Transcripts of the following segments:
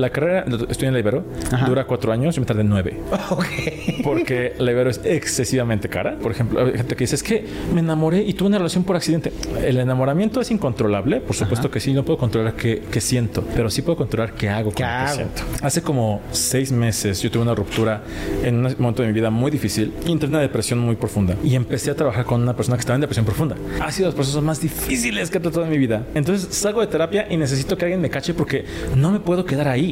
La carrera, estoy en la Ibero, dura cuatro años, yo me tardé nueve. Ok. Porque la Ibero es excesivamente cara. Por ejemplo, hay gente que dice, es que me enamoré y tuve una relación por accidente. El enamoramiento es incontrolable, por supuesto que sí, no puedo controlar qué, qué, siento, pero sí puedo controlar qué hago con ¿Qué lo que siento. Hace como seis meses yo tuve una ruptura en un momento de mi vida muy difícil y entré en una depresión muy profunda y empecé a trabajar con una persona que estaba en depresión profunda. Ha sido los procesos más difíciles que he tratado en mi vida. Entonces salgo de terapia y necesito que alguien me cache porque no me puedo quedar ahí.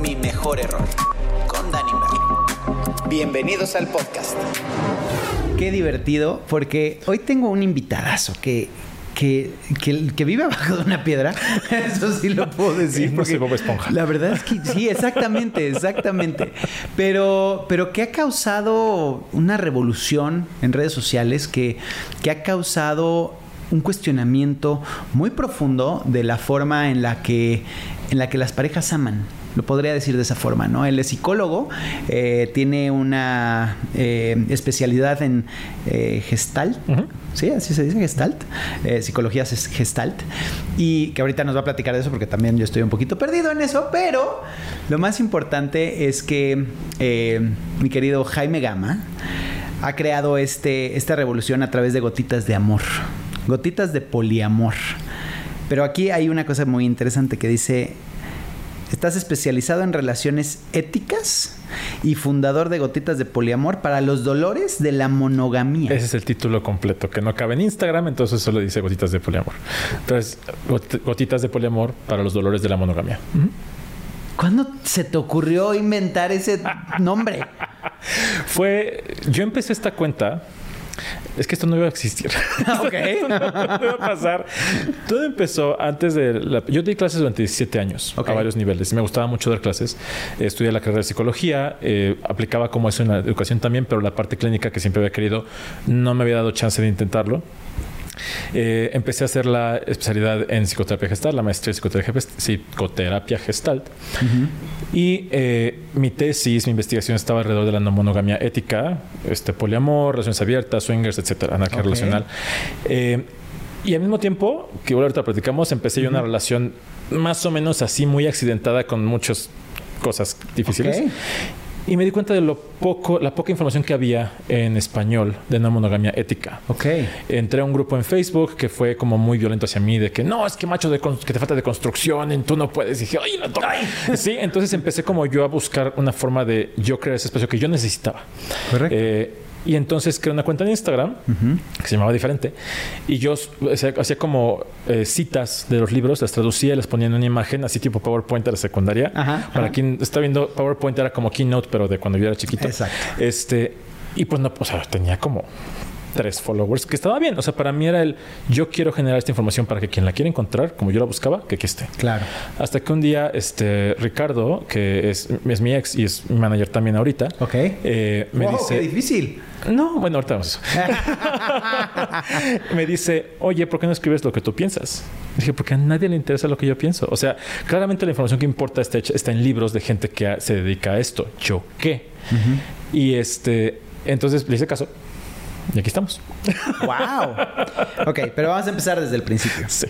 Mi mejor error con Danny Bienvenidos al podcast. Qué divertido, porque hoy tengo un invitadazo que que, que, vive abajo de una piedra. Eso sí lo puedo decir. no Bob Esponja. La verdad es que sí, exactamente, exactamente. Pero, pero que ha causado una revolución en redes sociales, que, que ha causado un cuestionamiento muy profundo de la forma en la que, en la que las parejas aman. Lo podría decir de esa forma, ¿no? Él es psicólogo, eh, tiene una eh, especialidad en eh, Gestalt, ¿sí? Así se dice, Gestalt, psicología Gestalt, y que ahorita nos va a platicar de eso porque también yo estoy un poquito perdido en eso, pero lo más importante es que mi querido Jaime Gama ha creado este, esta revolución a través de gotitas de amor, gotitas de poliamor. Pero aquí hay una cosa muy interesante que dice Estás especializado en relaciones éticas y fundador de Gotitas de Poliamor para los dolores de la monogamía. Ese es el título completo, que no cabe en Instagram, entonces solo dice Gotitas de Poliamor. Entonces, Gotitas de Poliamor para los dolores de la monogamía. ¿Cuándo se te ocurrió inventar ese nombre? Fue, yo empecé esta cuenta es que esto no iba a existir. ok. no, iba a pasar. Todo empezó antes de... La... Yo di clases durante 17 años a varios niveles. Me gustaba mucho dar clases. estudié la carrera de psicología. Eh, aplicaba como eso en la educación también, pero la parte clínica que siempre había querido no me había dado chance de intentarlo. Eh, empecé a hacer la especialidad en psicoterapia gestal, la maestría en psicoterapia, gestalt. Y eh, mi tesis, mi investigación estaba alrededor de la no monogamia ética, este, poliamor, relaciones abiertas, swingers, etcétera, anarquía relacional. Eh, y al mismo tiempo, que ahorita platicamos, empecé yo una relación más o menos así, muy accidentada con muchas cosas difíciles. Y me di cuenta de lo poco, la poca información que había en español de una monogamia ética. Ok. Entré a un grupo en Facebook que fue como muy violento hacia mí, de que no, es que macho, de que te falta de construcción, y tú no puedes. Y dije, ay, no, ay. Sí, entonces empecé como yo a buscar una forma de yo crear ese espacio que yo necesitaba. Correcto. Eh, y entonces creé una cuenta en Instagram que se llamaba diferente. Y yo hacía como eh, citas de los libros, las traducía las ponía en una imagen, así tipo PowerPoint de la secundaria. Para quien está viendo, PowerPoint era como Keynote, pero de cuando yo era chiquito. Exacto. Este, y pues no, o sea, tenía como tres followers, que estaba bien. O sea, para mí era el yo quiero generar esta información para que quien la quiera encontrar, como yo la buscaba, que aquí esté. Claro. Hasta que un día, este Ricardo, que es, es mi ex y es mi manager también ahorita, ok. Eh, me dice. Qué difícil. No, bueno, ahorita vamos a eso. me dice, oye, ¿por qué no escribes lo que tú piensas? Dije, porque a nadie le interesa lo que yo pienso. O sea, claramente la información que importa está, está en libros de gente que se dedica a esto. ¿Yo qué? Y este, entonces le hice caso y aquí estamos. ¡Wow! Ok, pero vamos a empezar desde el principio. Sí.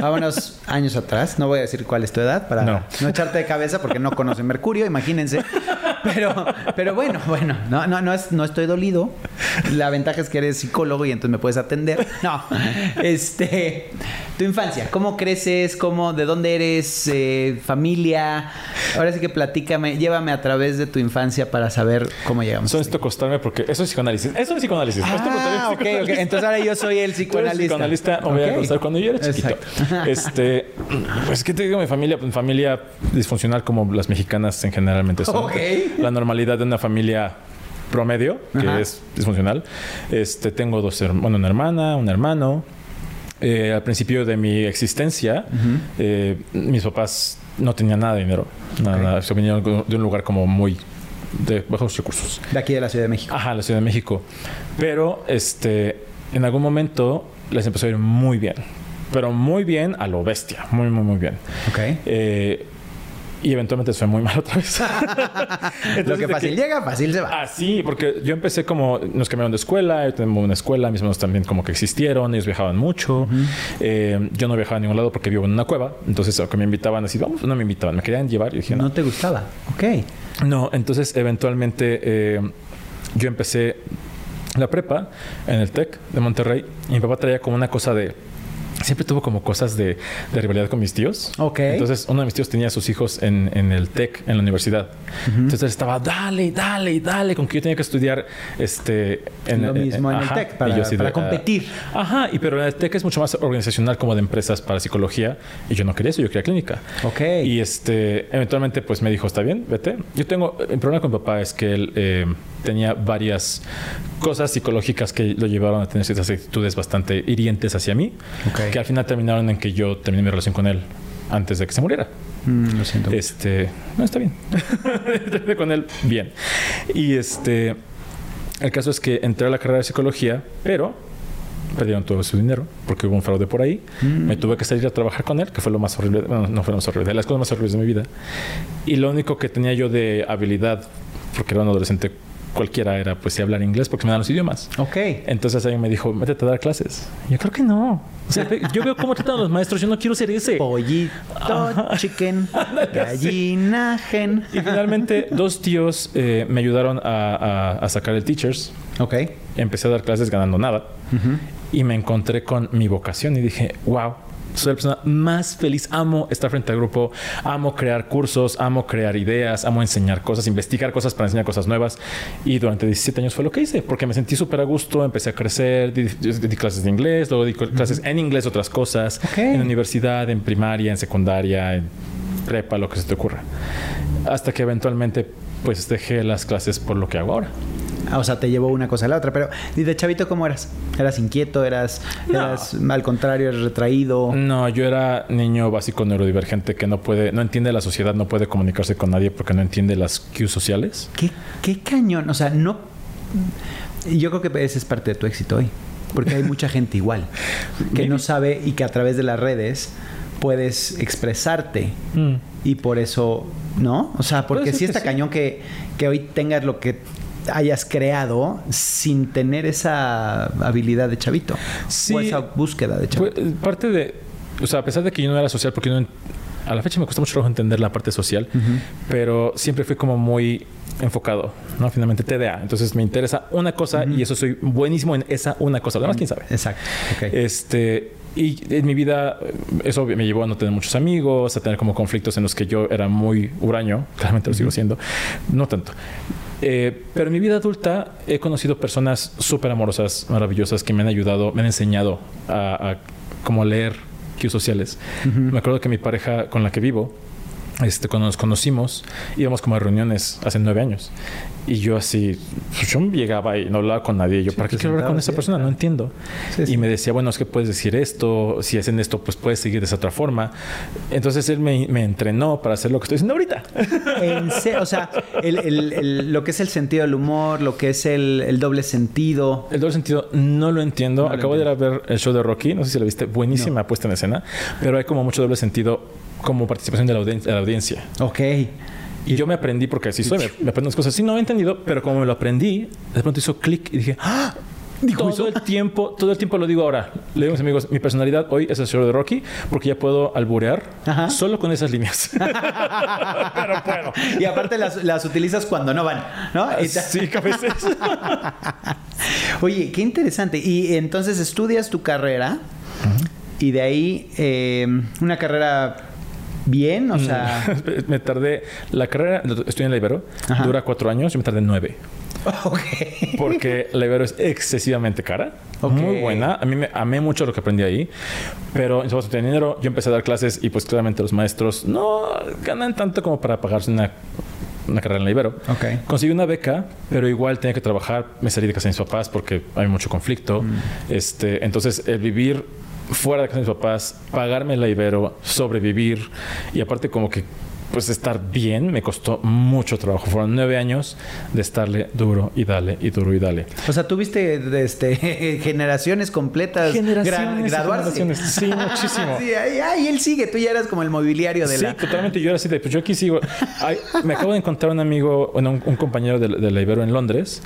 Vámonos años atrás. No voy a decir cuál es tu edad para no, echarte de cabeza porque no conocen Mercurio, imagínense. Pero, pero bueno, bueno, no, no, no, es, no estoy dolido. La ventaja es que eres psicólogo y entonces me puedes atender. No. Este. Tu infancia, ¿cómo creces? ¿Cómo, ¿De dónde eres? Eh, ¿Familia? Ahora sí que platícame, llévame a través de tu infancia para saber cómo llegamos. Eso necesito acostarme porque eso es psicoanálisis. Eso es psicoanálisis. Ah, ok, ok. Entonces ahora yo soy el psicoanalista. El psicoanalista me voy a acostar cuando yo era chiquito. Este, pues, ¿qué te digo? Mi familia, pues, familia disfuncional como las mexicanas en generalmente son. Ok. La normalidad de una familia promedio, que es disfuncional. Este, tengo dos hermanos, una hermana, un hermano. Eh, al principio de mi existencia, eh, mis papás no tenían nada de dinero. Nada, Se vinieron de un lugar como muy de bajos recursos. De aquí de la Ciudad de México. Ajá, la Ciudad de México. Pero este, en algún momento les empezó a ir muy bien. Pero muy bien a lo bestia. Muy, muy, muy bien. Ok. Eh, Y eventualmente fue muy mal otra vez. Lo que fácil llega, fácil se va. Ah, sí, porque yo empecé como, nos cambiaron de escuela, yo tenemos una escuela, mis hermanos también como que existieron, ellos viajaban mucho. Eh, yo no viajaba a ningún lado porque vivo en una cueva. Entonces, que me invitaban así, vamos, no me invitaban, me querían llevar. Y dije, no. te gustaba? Ok. No, entonces eventualmente eh, yo empecé la prepa en el TEC de Monterrey y mi papá traía como una cosa de siempre tuvo como cosas de, rivalidad con mis tíos. Ok. Entonces, uno de mis tíos tenía a sus hijos en, el TEC, en la universidad. Entonces, estaba, dale, dale, dale, con que yo tenía que estudiar este, en, Lo mismo en, el TEC, para, para competir. ajá, y pero el TEC es mucho más organizacional como de empresas para psicología. Y yo no quería eso, yo quería clínica. Ok. Y este, eventualmente, pues me dijo, está bien, vete. Yo tengo, el problema con mi papá es que él... Eh, tenía varias cosas psicológicas que lo llevaron a tener ciertas actitudes bastante hirientes hacia mí, que al final terminaron en que yo terminé mi relación con él antes de que se muriera. Mm, lo siento. Este, no está bien. con él bien. Y este, el caso es que entré a la carrera de psicología, pero perdieron todo su dinero porque hubo un fraude por ahí. Mm. Me tuve que salir a trabajar con él, que fue lo más horrible, bueno, no fue lo más horrible, de las cosas más horribles de mi vida. Y lo único que tenía yo de habilidad, porque era un adolescente cualquiera era pues si hablar inglés porque me dan los idiomas. Ok. Entonces alguien me dijo, métete a dar clases. yo creo que no. O sea, yo veo cómo tratan los maestros, yo no quiero ser ese. Pollito, chicken, gallina, gen. Y finalmente dos tíos eh, me ayudaron a, sacar el teachers. Ok. Empecé a dar clases ganando nada. Y me encontré con mi vocación y dije, wow, soy la persona más feliz. Amo estar frente al grupo, amo crear cursos, amo crear ideas, amo enseñar cosas, investigar cosas para enseñar cosas nuevas. Y durante 17 años fue lo que hice, porque me sentí súper a gusto, empecé a crecer, di, clases de inglés, luego di clases en inglés, otras cosas, en universidad, en primaria, en secundaria, en prepa, lo que se te ocurra. Hasta que eventualmente pues dejé las clases por lo que hago ahora. O sea, te llevó una cosa a la otra. Pero, ¿y de chavito cómo eras? ¿Eras inquieto? ¿Eras, eras al contrario, eras retraído? No, yo era niño básico neurodivergente que no puede, no entiende la sociedad, no puede comunicarse con nadie porque no entiende las cues sociales. ¿Qué, qué cañón? O sea, no. Yo creo que ese es parte de tu éxito hoy. Porque hay mucha gente igual que no sabe y que a través de las redes puedes expresarte. Mm. Y por eso, ¿no? O sea, porque si está cañón que, que hoy tengas lo que hayas creado sin tener esa habilidad de chavito o esa búsqueda de chavito. Pues, parte de, o sea, a pesar de que yo no era social, porque no, a la fecha me cuesta mucho trabajo entender la parte social, pero siempre fui como muy enfocado, ¿no? Finalmente TDA. Entonces me interesa una cosa y eso soy buenísimo en esa una cosa. Además, quién sabe. Exacto. Este, y en mi vida eso me llevó a no tener muchos amigos, a tener como conflictos en los que yo era muy huraño, claramente lo sigo siendo, no tanto. Eh, pero en mi vida adulta he conocido personas súper amorosas, maravillosas, que me han ayudado, me han enseñado a, a como leer cues sociales. Me acuerdo que mi pareja con la que vivo, este, cuando nos conocimos, íbamos como a reuniones hace nueve años. Y yo así, pues yo llegaba y no hablaba con nadie. Yo, ¿para qué quiero hablar con esa persona? No entiendo. y me decía, bueno, es que puedes decir esto. Si hacen esto, pues puedes seguir de esa otra forma. Entonces él me, entrenó para hacer lo que estoy haciendo ahorita. o sea, lo que es el sentido del humor, lo que es el, doble sentido. El doble sentido no lo entiendo. Acabo de ir a ver el show de Rocky. No sé si lo viste. Buenísima puesta en escena. Pero hay como mucho doble sentido como participación de la, de la audiencia. Ok. Y yo me aprendí, porque así soy, me, aprendo las cosas. Sí, no he entendido, pero como me lo aprendí, de pronto hizo clic y dije, ¡Ah! todo el tiempo, todo el tiempo lo digo ahora. Le digo a mis amigos, mi personalidad hoy es el show de Rocky porque ya puedo alburear solo con esas líneas. pero puedo. Y aparte las, utilizas cuando no van, ¿no? Sí, a veces. Oye, qué interesante. Y entonces estudias tu carrera y de ahí eh, una carrera bien, o sea... me tardé... La carrera, estoy en la Ibero, dura cuatro años, yo me tardé nueve. Ok. Porque la Ibero es excesivamente cara. Muy buena. A mí me amé mucho lo que aprendí ahí. Pero en su tenía dinero, yo empecé a dar clases y pues claramente los maestros no ganan tanto como para pagarse una una carrera en la Ibero. Okay. Conseguí una beca, pero igual tenía que trabajar. Me salí de casa de mis papás porque hay mucho conflicto. Mm. Este, entonces, el vivir fuera de casa de mis papás, pagarme la Ibero, sobrevivir y aparte como que pues estar bien me costó mucho trabajo. Fueron nueve años de estarle duro y dale y duro y dale. O sea, tuviste este, generaciones completas generaciones, Generaciones. Sí, muchísimo. sí, ahí, él sigue. Tú ya eras como el mobiliario de la... Sí, totalmente. Yo era así de, pues yo aquí sigo. me acabo de encontrar un amigo, bueno, un, compañero de, de, la Ibero en Londres,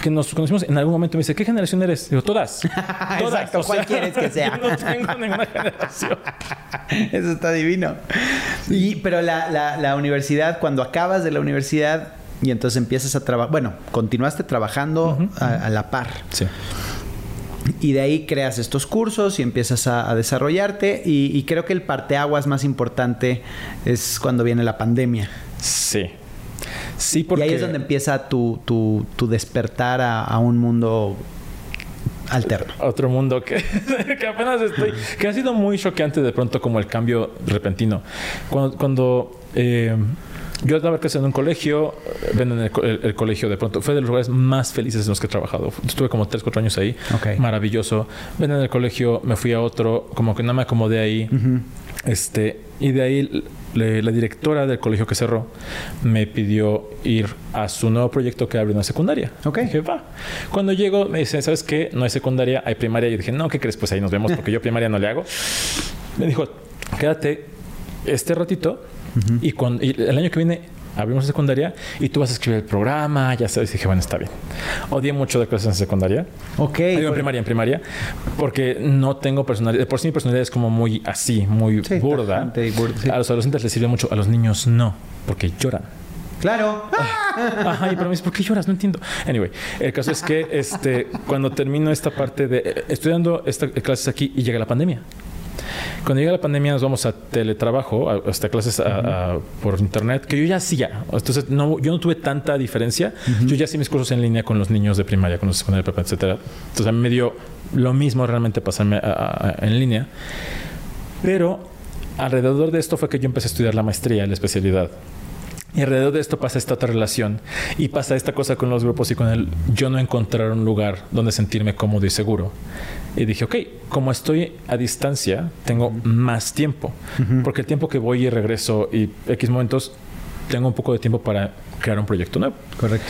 que nos conocimos en algún momento. Me dice, ¿qué generación eres? Digo, todas. todas. Exacto. ¿Cuál quieres que sea? no tengo ninguna generación. Eso está divino. Y, pero la la, universidad, cuando acabas de la universidad y entonces empiezas a trabajar, bueno, continuaste trabajando a, la par. Sí. Y de ahí creas estos cursos y empiezas a, desarrollarte. Y, creo que el parteaguas más importante es cuando viene la pandemia. Sí. Sí, porque... Y ahí es donde empieza tu, tu, tu despertar a, un mundo alterno. Otro mundo que, que, apenas estoy... Que ha sido muy choqueante de pronto como el cambio repentino. Cuando, cuando eh, yo estaba creciendo en un colegio, ven en el, colegio de pronto, fue de los lugares más felices en los que he trabajado. Estuve como 3, 4 años ahí, maravilloso. Ven en el colegio, me fui a otro, como que no me acomodé ahí. este, y de ahí la directora del colegio que cerró me pidió ir a su nuevo proyecto que abre una secundaria. Ok. Dije, va. Cuando llego, me dice, ¿sabes qué? No hay secundaria, hay primaria. Y dije, no, ¿qué crees? Pues ahí nos vemos porque yo primaria no le hago. Me dijo, quédate este ratito y, cuando, el año que viene abrimos secundaria y tú vas a escribir el programa, ya sabes. Y dije, bueno, está bien. Odié mucho de clases en secundaria. Ok. en primaria, en primaria, porque no tengo personalidad. Por sí mi personalidad es como muy así, muy burda. A los adolescentes les sirve mucho, a los niños no, porque lloran. Claro. Ajá, pero me dice, ¿por qué lloras? No entiendo. Anyway, el caso es que este, cuando termino esta parte de eh, estudiando estas clases aquí y llega la pandemia. Cuando llega la pandemia nos vamos a teletrabajo, hasta clases por internet, que yo ya hacía. Entonces, no, yo no tuve tanta diferencia. Yo ya hacía mis cursos en línea con los niños de primaria, con los de secundaria, etcétera. Entonces, a mí me dio lo mismo realmente pasarme en línea. Pero alrededor de esto fue que yo empecé a estudiar la maestría, la especialidad. Y alrededor de esto pasa esta otra relación y pasa esta cosa con los grupos y con el yo no encontrar un lugar donde sentirme cómodo y seguro. Y dije, ok, como estoy a distancia, tengo más tiempo, porque el tiempo que voy y regreso y X momentos, tengo un poco de tiempo para crear un proyecto nuevo. Correcto.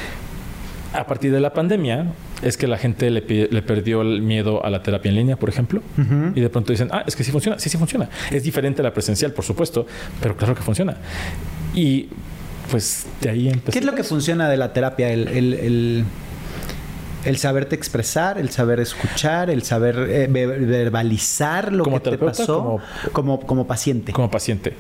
A partir de la pandemia es que la gente le, perdió el miedo a la terapia en línea, por ejemplo, y de pronto dicen, ah, es que sí funciona, sí, sí funciona. Es diferente a la presencial, por supuesto, pero claro que funciona. Y pues de ahí empezó. ¿Qué es lo que funciona de la terapia? El, el, el, saberte expresar, el saber escuchar, el saber eh, verbalizar lo que te pasó como, como, paciente. Como paciente.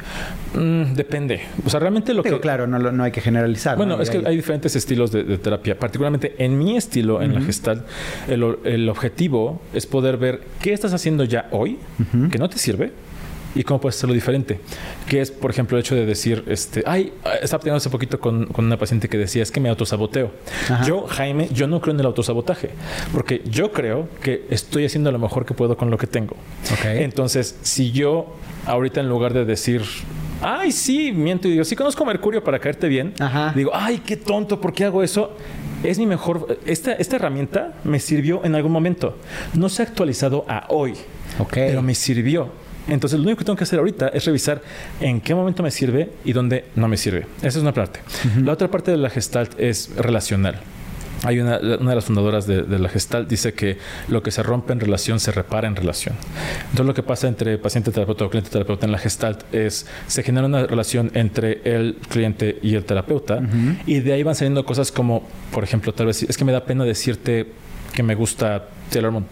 Mm, depende. O sea, realmente lo que... claro, no, no hay que generalizar. Bueno, es que hay diferentes estilos de, terapia. Particularmente en mi estilo, en la gestal, el, objetivo es poder ver qué estás haciendo ya hoy, que no te sirve, y cómo puedes hacerlo diferente. Que es, por ejemplo, el hecho de decir, este, ay, estaba teniendo hace poquito con, con, una paciente que decía, es que me autosaboteo. Yo, Jaime, yo no creo en el autosabotaje, porque yo creo que estoy haciendo lo mejor que puedo con lo que tengo. Entonces, si yo ahorita en lugar de decir, ay, sí, miento y digo, sí conozco Mercurio para caerte bien, digo, ay, qué tonto, ¿por qué hago eso? Es mi mejor, esta, esta herramienta me sirvió en algún momento. No se ha actualizado a hoy, pero me sirvió. Entonces, lo único que tengo que hacer ahorita es revisar en qué momento me sirve y dónde no me sirve. Esa es una parte. La otra parte de la gestalt es relacional. Hay una, una de las fundadoras de, la Gestalt dice que lo que se rompe en relación se repara en relación. Entonces lo que pasa entre paciente terapeuta o cliente terapeuta en la Gestalt es se genera una relación entre el cliente y el terapeuta y de ahí van saliendo cosas como, por ejemplo, tal vez es que me da pena decirte que me gusta Taylor Moon.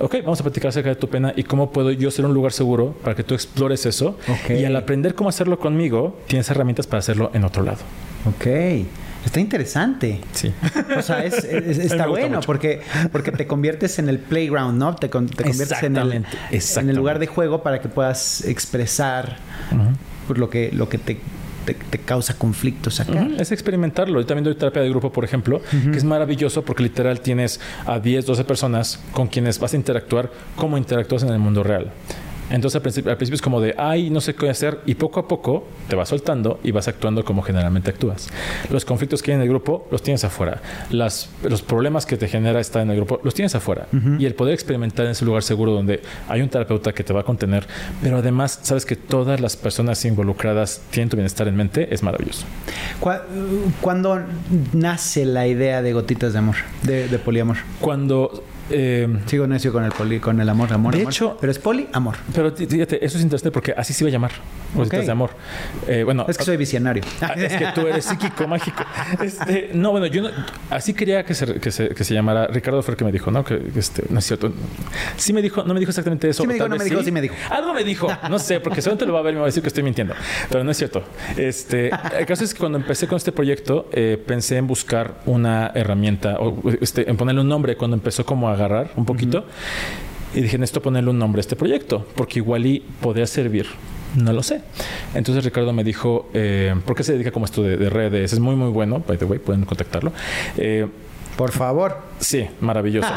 Ok, vamos a platicar acerca de tu pena y cómo puedo yo ser un lugar seguro para que tú explores eso. Y al aprender cómo hacerlo conmigo, tienes herramientas para hacerlo en otro lado. Ok. Está interesante. Sí. O sea, es, está bueno porque, porque te conviertes en el playground, ¿no? Te, conviertes en el, en el, lugar de juego para que puedas expresar por lo, que, lo que te te, causa conflictos acá. Es experimentarlo. Yo también doy terapia de grupo, por ejemplo, que es maravilloso porque literal tienes a 10, 12 personas con quienes vas a interactuar como interactúas en el mundo real. Entonces al principio, al principio, es como de, ay, no sé qué hacer, y poco a poco te vas soltando y vas actuando como generalmente actúas. Los conflictos que hay en el grupo los tienes afuera. Las, los problemas que te genera estar en el grupo los tienes afuera. Y el poder experimentar en ese lugar seguro donde hay un terapeuta que te va a contener, pero además sabes que todas las personas involucradas tienen tu bienestar en mente, es maravilloso. ¿Cuándo nace la idea de gotitas de amor, de, de poliamor? Cuando eh, Sigo necio con el poli, con el amor, amor, de amor. hecho, pero es poli, amor. Pero fíjate, eso es interesante porque así se iba a llamar. De amor. Eh, bueno, es que soy visionario. Ah, es que tú eres psíquico, mágico. Este, no, bueno, yo no, así quería que se, que se, que se llamara. Ricardo fue el que me dijo, ¿no? Que este, no es cierto. Sí me dijo, no me dijo exactamente eso. Sí me dijo, no me dijo, sí. me dijo. Algo me dijo, no sé, porque seguramente lo va a ver y me va a decir que estoy mintiendo. Pero no es cierto. Este, el caso es que cuando empecé con este proyecto, eh, pensé en buscar una herramienta, o este, en ponerle un nombre cuando empezó como a agarrar un poquito. Y dije, necesito ponerle un nombre a este proyecto, porque igual y podría servir. No lo sé. Entonces Ricardo me dijo, eh, ¿por qué se dedica como esto de, de, redes? Es muy, muy bueno, by the way, pueden contactarlo. Eh, por favor. Sí, maravilloso.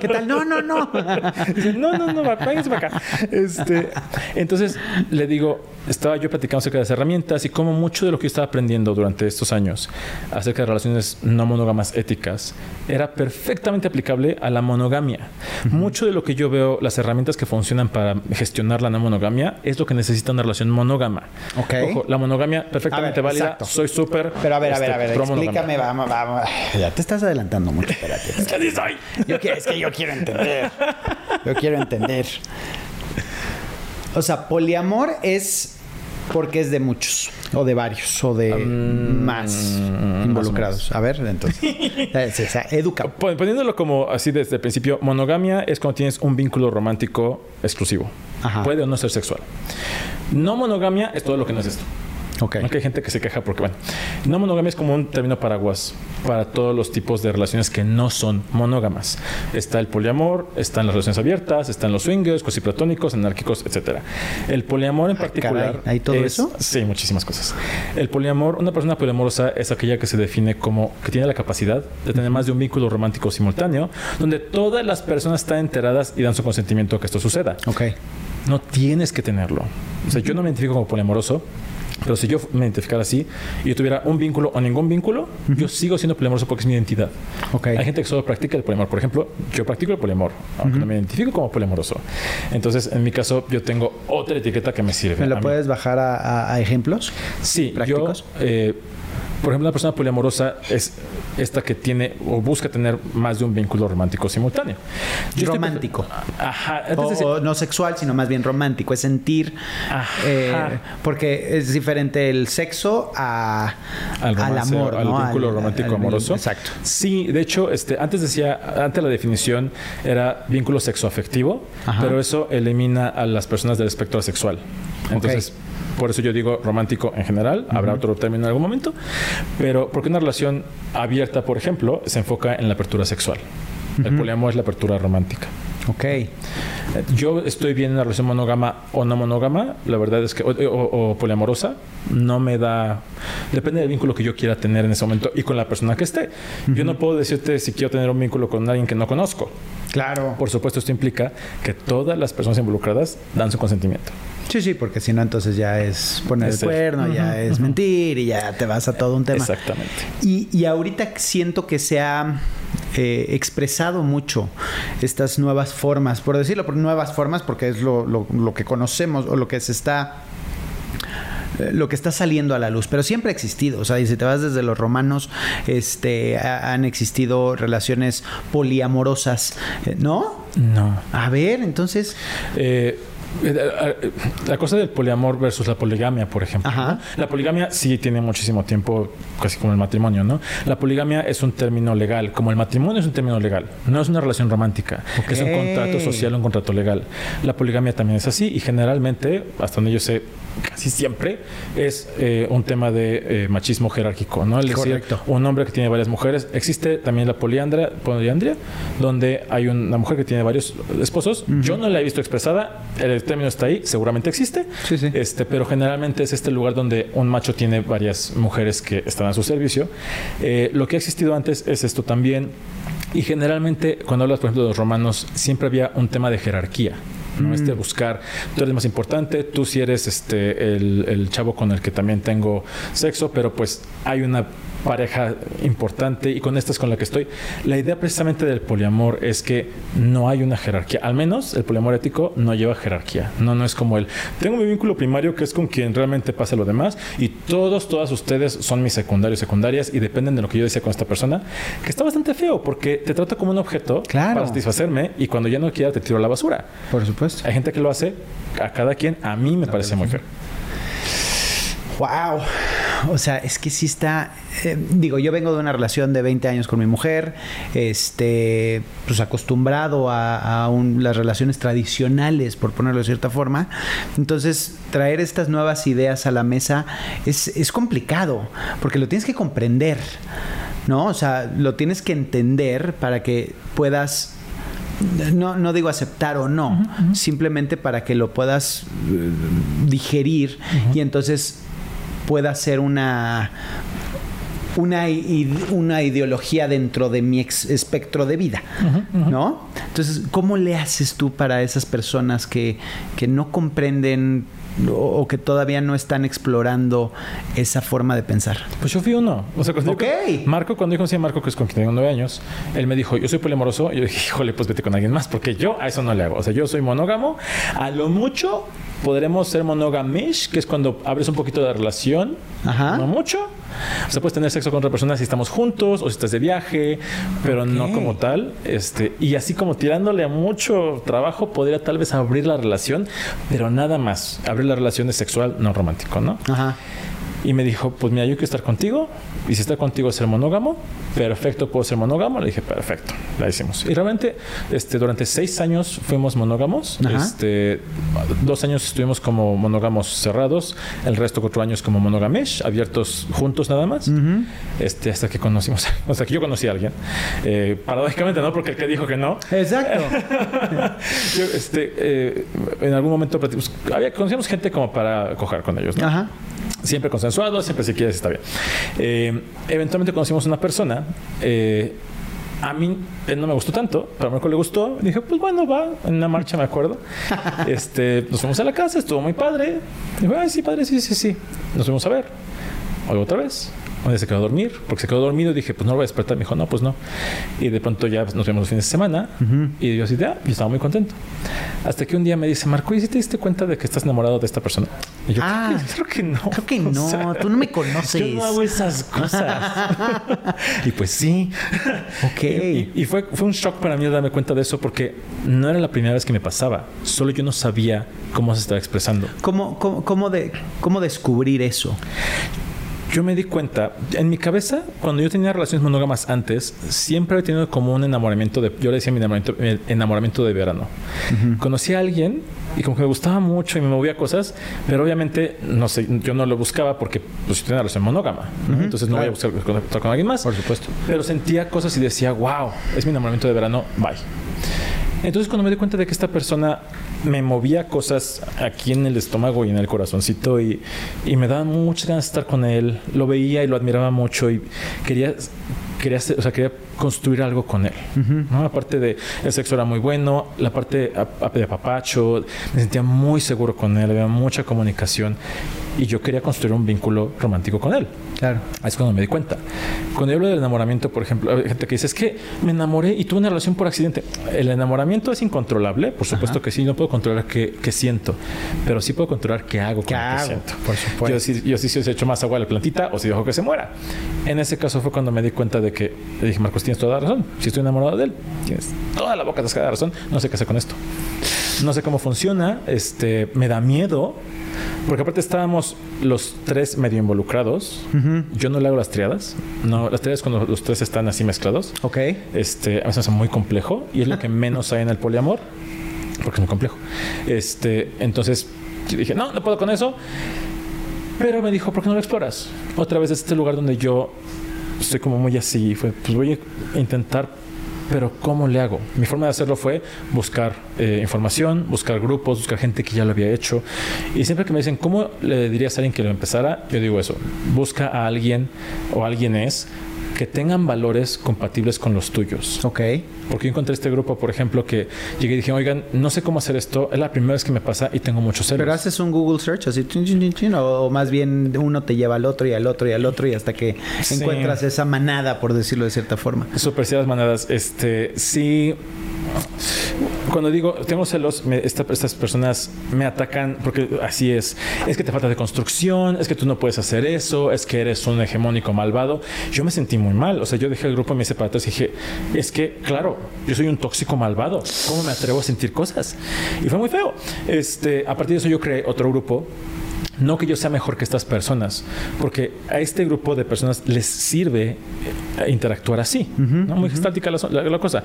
¿Qué tal? No, no, no. no, no, no, váyanse para acá. Este, entonces le digo, estaba yo platicando acerca de las herramientas y como mucho de lo que yo estaba aprendiendo durante estos años acerca de relaciones no monógamas éticas era perfectamente aplicable a la monogamia. Mucho de lo que yo veo, las herramientas que funcionan para gestionar la no monogamia, es lo que necesita una relación monógama. Ok. Ojo, la monogamia perfectamente ver, válida. exacto. Soy súper. Pero a ver, a ver, este, a ver, explícame, vamos, vamos. Ya te estás adelantando mucho, espérate. Es que así soy. Yo quiero, es que yo quiero entender. Yo quiero entender. O sea, poliamor es porque es de muchos, o de varios, o de Um, más involucrados. A ver, entonces. o sea, educa. Pon- Poniéndolo como así desde el principio, monogamia es cuando tienes un vínculo romántico exclusivo. Ajá. Puede o no ser sexual. No monogamia es todo lo que no es esto. Ok. Aunque hay gente que se queja porque, bueno, no monogamia es como un término paraguas para todos los tipos de relaciones que no son monógamas. Está el poliamor, están las relaciones abiertas, están los swingers, cosiplatónicos, anárquicos, etcétera. El poliamor en particular. ¿hay todo es- eso? Sí, muchísimas cosas. El poliamor, una persona poliamorosa es aquella que se define como que tiene la capacidad de tener más de un vínculo romántico simultáneo, donde todas las personas están enteradas y dan su consentimiento a que esto suceda. Ok. No tienes que tenerlo. O sea, yo no me identifico como poliamoroso, pero si yo me identificara así y yo tuviera un vínculo o ningún vínculo, yo sigo siendo poliamoroso porque es mi identidad. Ok. Hay gente que solo practica el poliamor. Por ejemplo, yo practico el poliamor, aunque no me identifico como poliamoroso. Entonces, en mi caso, yo tengo otra etiqueta que me sirve. ¿Me lo mí. puedes bajar a, a- a ejemplos? Sí, prácticos? yo, eh, por ejemplo, una persona poliamorosa es esta que tiene o busca tener más de un vínculo romántico simultáneo. Yo estoy- Romántico. Ajá. O, no sexual, sino más bien romántico. Es sentir. Ajá. eh, porque es diferente el sexo a, al, romance, amor. al ¿no? vínculo Al- romántico al- amoroso. Exacto. Sí, de hecho, este, antes decía, antes la definición era vínculo sexoafectivo, Ajá. pero eso elimina a las personas del espectro sexual. Entonces, por eso yo digo romántico en general, habrá otro término en algún momento, pero porque una relación abierta, por ejemplo, se enfoca en la apertura sexual. El poliamor es la apertura romántica. Ok. Yo estoy bien en una relación monógama o no monógama. La verdad es que, o, o- o poliamorosa, no me da. Depende del vínculo que yo quiera tener en ese momento y con la persona que esté. Yo no puedo decirte si quiero tener un vínculo con alguien que no conozco. Claro. Por supuesto, esto implica que todas las personas involucradas dan su consentimiento. Sí, sí, porque si no, entonces ya es poner el Es el- cuerno, ya es mentir y ya te vas a todo un tema. Exactamente. Y, y ahorita siento que se ha eh, expresado mucho estas nuevas formas, por decirlo, por nuevas formas, porque es lo, lo- lo que conocemos o lo que se está lo que está saliendo a la luz, pero siempre ha existido, o sea, y si te vas desde los romanos, este, ha- han existido relaciones poliamorosas, eh, ¿no? No. A ver, entonces, Eh, eh, la cosa del poliamor versus la poligamia, por ejemplo. Ajá. ¿no? La poligamia sí tiene muchísimo tiempo, casi como el matrimonio, ¿no? La poligamia es un término legal, como el matrimonio es un término legal, no es una relación romántica, Ok. es un contrato social, un contrato legal. La poligamia también es así y generalmente, hasta donde yo sé, casi siempre es eh, un tema de eh, machismo jerárquico, ¿no? Es decir, Correcto. un hombre que tiene varias mujeres. Existe también la poliandria, poliandria donde hay una mujer que tiene varios esposos. Yo no la he visto expresada. El término está ahí, seguramente existe. Sí, sí. Este, pero generalmente es este lugar donde un macho tiene varias mujeres que están a su servicio. Eh, lo que ha existido antes es esto también. Y generalmente, cuando hablas, por ejemplo, de los romanos, siempre había un tema de jerarquía. ¿No? Este mm. buscar, tú eres más importante, tú sí eres este, el, el chavo con el que también tengo sexo, pero pues hay una pareja importante y con esta es con la que estoy. La idea precisamente del poliamor es que no hay una jerarquía. Al menos el poliamor ético no lleva jerarquía. No, no es como el tengo mi vínculo primario que es con quien realmente pasa lo demás y todos, todas ustedes son mis secundarios, secundarias y dependen de lo que yo decía con esta persona, que está bastante feo porque te trata como un objeto para satisfacerme y cuando ya no quiera te tiro a la basura. Por supuesto. Hay gente que lo hace a cada quien. A mí me parece muy feo. Wow. O sea, es que sí está. Eh, digo, yo vengo de una relación de 20 años con mi mujer, este, pues acostumbrado a, las relaciones tradicionales, por ponerlo de cierta forma. Entonces, traer estas nuevas ideas a la mesa es, es complicado, porque lo tienes que comprender, ¿no? O sea, lo tienes que entender para que puedas no, no digo aceptar o no, simplemente para que lo puedas eh, digerir y entonces pueda ser una, una, una, ideología dentro de mi espectro de vida, ¿no? Entonces, ¿cómo le haces tú para esas personas que, que no comprenden o que todavía no están explorando esa forma de pensar? Pues yo fui uno. O sea, cuando Marco, cuando yo conocí a Marco, que es con quien tengo nueve años, él me dijo, yo soy polimoroso. Y yo dije, híjole, pues vete con alguien más, porque yo a eso no le hago. O sea, yo soy monógamo. A lo mucho podremos ser monogamish, que es cuando abres un poquito de relación, no mucho. O sea, puedes tener sexo con otra persona si estamos juntos o si estás de viaje, pero no como tal. Este, y así como tirándole a mucho trabajo, podría tal vez abrir la relación, pero nada más. Abrir la relación es sexual, no romántico, ¿no? Ajá. Y me dijo, pues mira, yo quiero estar contigo. Y si está contigo ser monógamo, perfecto, puedo ser monógamo. Le dije, perfecto, la hicimos. Y realmente, este, durante seis años fuimos monógamos. Este, dos años estuvimos como monógamos cerrados. El resto, cuatro años como monógamesh, abiertos juntos nada más. este, hasta que conocimos, hasta que yo conocí a alguien. Eh, paradójicamente, ¿no? Porque el que dijo que no. Exacto. yo, este, eh, en algún momento había, conocíamos gente como para coger con ellos, ¿no? Ajá siempre consensuado, siempre si quieres está bien. Eh, eventualmente conocimos una persona. Eh, a mí no me gustó tanto, pero a Marco le gustó. Dije, pues bueno, va, en una marcha me acuerdo. este, nos fuimos a la casa, estuvo muy padre. Dije, ay, sí, padre, sí, sí, sí. Nos fuimos a ver. otra vez un se quedó a dormir, porque se quedó dormido. Dije, pues no lo voy a despertar. Me dijo, no, pues no. Y de pronto ya nos vemos los fines de semana. Y yo así, ya, yo estaba muy contento. Hasta que un día me dice, Marco, ¿y si te diste cuenta de que estás enamorado de esta persona? Y yo, ah, creo que no. Creo que no. Tú no me conoces. Yo no hago esas cosas. y pues sí. Ok. Y, fue, fue un shock para mí darme cuenta de eso porque no era la primera vez que me pasaba. Solo yo no sabía cómo se estaba expresando. ¿Cómo, cómo, cómo, de, cómo descubrir eso? Yo me di cuenta, en mi cabeza, cuando yo tenía relaciones monógamas antes, siempre había tenido como un enamoramiento de, yo le decía mi enamoramiento, enamoramiento de verano. Conocí a alguien y como que me gustaba mucho y me movía cosas, pero obviamente no sé, yo no lo buscaba porque pues tenía una relación monógama, entonces no voy a buscar estar con alguien más. Por supuesto. Pero sentía cosas y decía, wow, es mi enamoramiento de verano, bye. Entonces cuando me di cuenta de que esta persona me movía cosas aquí en el estómago y en el corazoncito y, y me daba muchas ganas de estar con él, lo veía y lo admiraba mucho y quería quería, o sea, quería construir algo con él. ¿no? Aparte de el sexo era muy bueno, la parte de papacho, me sentía muy seguro con él, había mucha comunicación y yo quería construir un vínculo romántico con él. Claro. Ahí es cuando me di cuenta. Cuando yo hablo del enamoramiento, por ejemplo, hay gente que dice, es que me enamoré y tuve una relación por accidente. El enamoramiento es incontrolable, por supuesto que sí, no puedo controlar qué, qué, siento, pero sí puedo controlar qué hago con lo que siento. Por supuesto. Yo sí, yo sí, si he hecho más agua a la plantita o si dejo que se muera. En ese caso fue cuando me di cuenta de que le dije, Marcos, tienes toda la razón. Si estoy enamorado de él, tienes toda la boca de razón. No sé qué hacer con esto. No sé cómo funciona. Este, me da miedo porque aparte estábamos los tres medio involucrados. Yo no le hago las triadas. No, las triadas cuando los tres están así mezclados. Ok. Este, a veces es muy complejo y es lo que menos hay en el poliamor porque es muy complejo. Este, entonces dije, no, no puedo con eso. Pero me dijo, ¿por qué no lo exploras? Otra vez es este lugar donde yo estoy como muy así. Fue, pues voy a intentar pero ¿cómo le hago? Mi forma de hacerlo fue buscar eh, información, buscar grupos, buscar gente que ya lo había hecho. Y siempre que me dicen, ¿cómo le dirías a alguien que lo empezara? Yo digo eso, busca a alguien o alguien es que tengan valores compatibles con los tuyos. Ok. Porque yo encontré este grupo, por ejemplo, que llegué y dije, oigan, no sé cómo hacer esto, es la primera vez que me pasa y tengo muchos celos. Pero haces un Google search así, o más bien uno te lleva al otro y al otro y al otro y hasta que encuentras esa manada, por decirlo de cierta forma. Super las manadas. Este, sí cuando digo tengo celos, estas personas me atacan porque así es. Es que te falta de construcción, es que tú no puedes hacer eso, es que eres un hegemónico malvado. Yo me sentí muy mal. O sea, yo dejé el grupo me hice para y dije, es que, claro, yo soy un tóxico malvado. ¿Cómo me atrevo a sentir cosas? Y fue muy feo. Este, a partir de eso yo creé otro grupo no que yo sea mejor que estas personas, porque a este grupo de personas les sirve eh, interactuar así, ¿no? Muy estática la, cosa.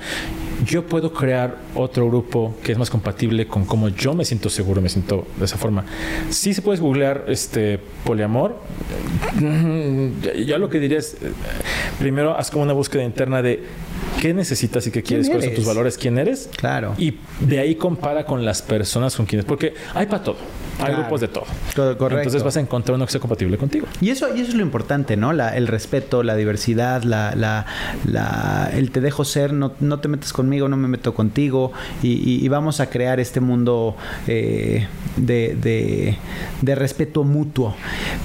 Yo puedo crear otro grupo que es más compatible con cómo yo me siento seguro, me siento de esa forma. Sí se puedes googlear este poliamor. Yo lo que diría es, eh, primero haz como una búsqueda interna de qué necesitas y qué quieres, cuáles son tus valores, quién eres. Claro. Y de ahí compara con las personas con quienes, porque hay para todo. Hay grupos de todo. Correcto. Entonces vas a encontrar uno que sea compatible contigo. Y eso, y eso es lo importante, ¿no? La, el respeto, la diversidad, la, la, la, el te dejo ser, no, no, te metes conmigo, no me meto contigo. Y, y, vamos a crear este mundo eh, de, de, de respeto mutuo.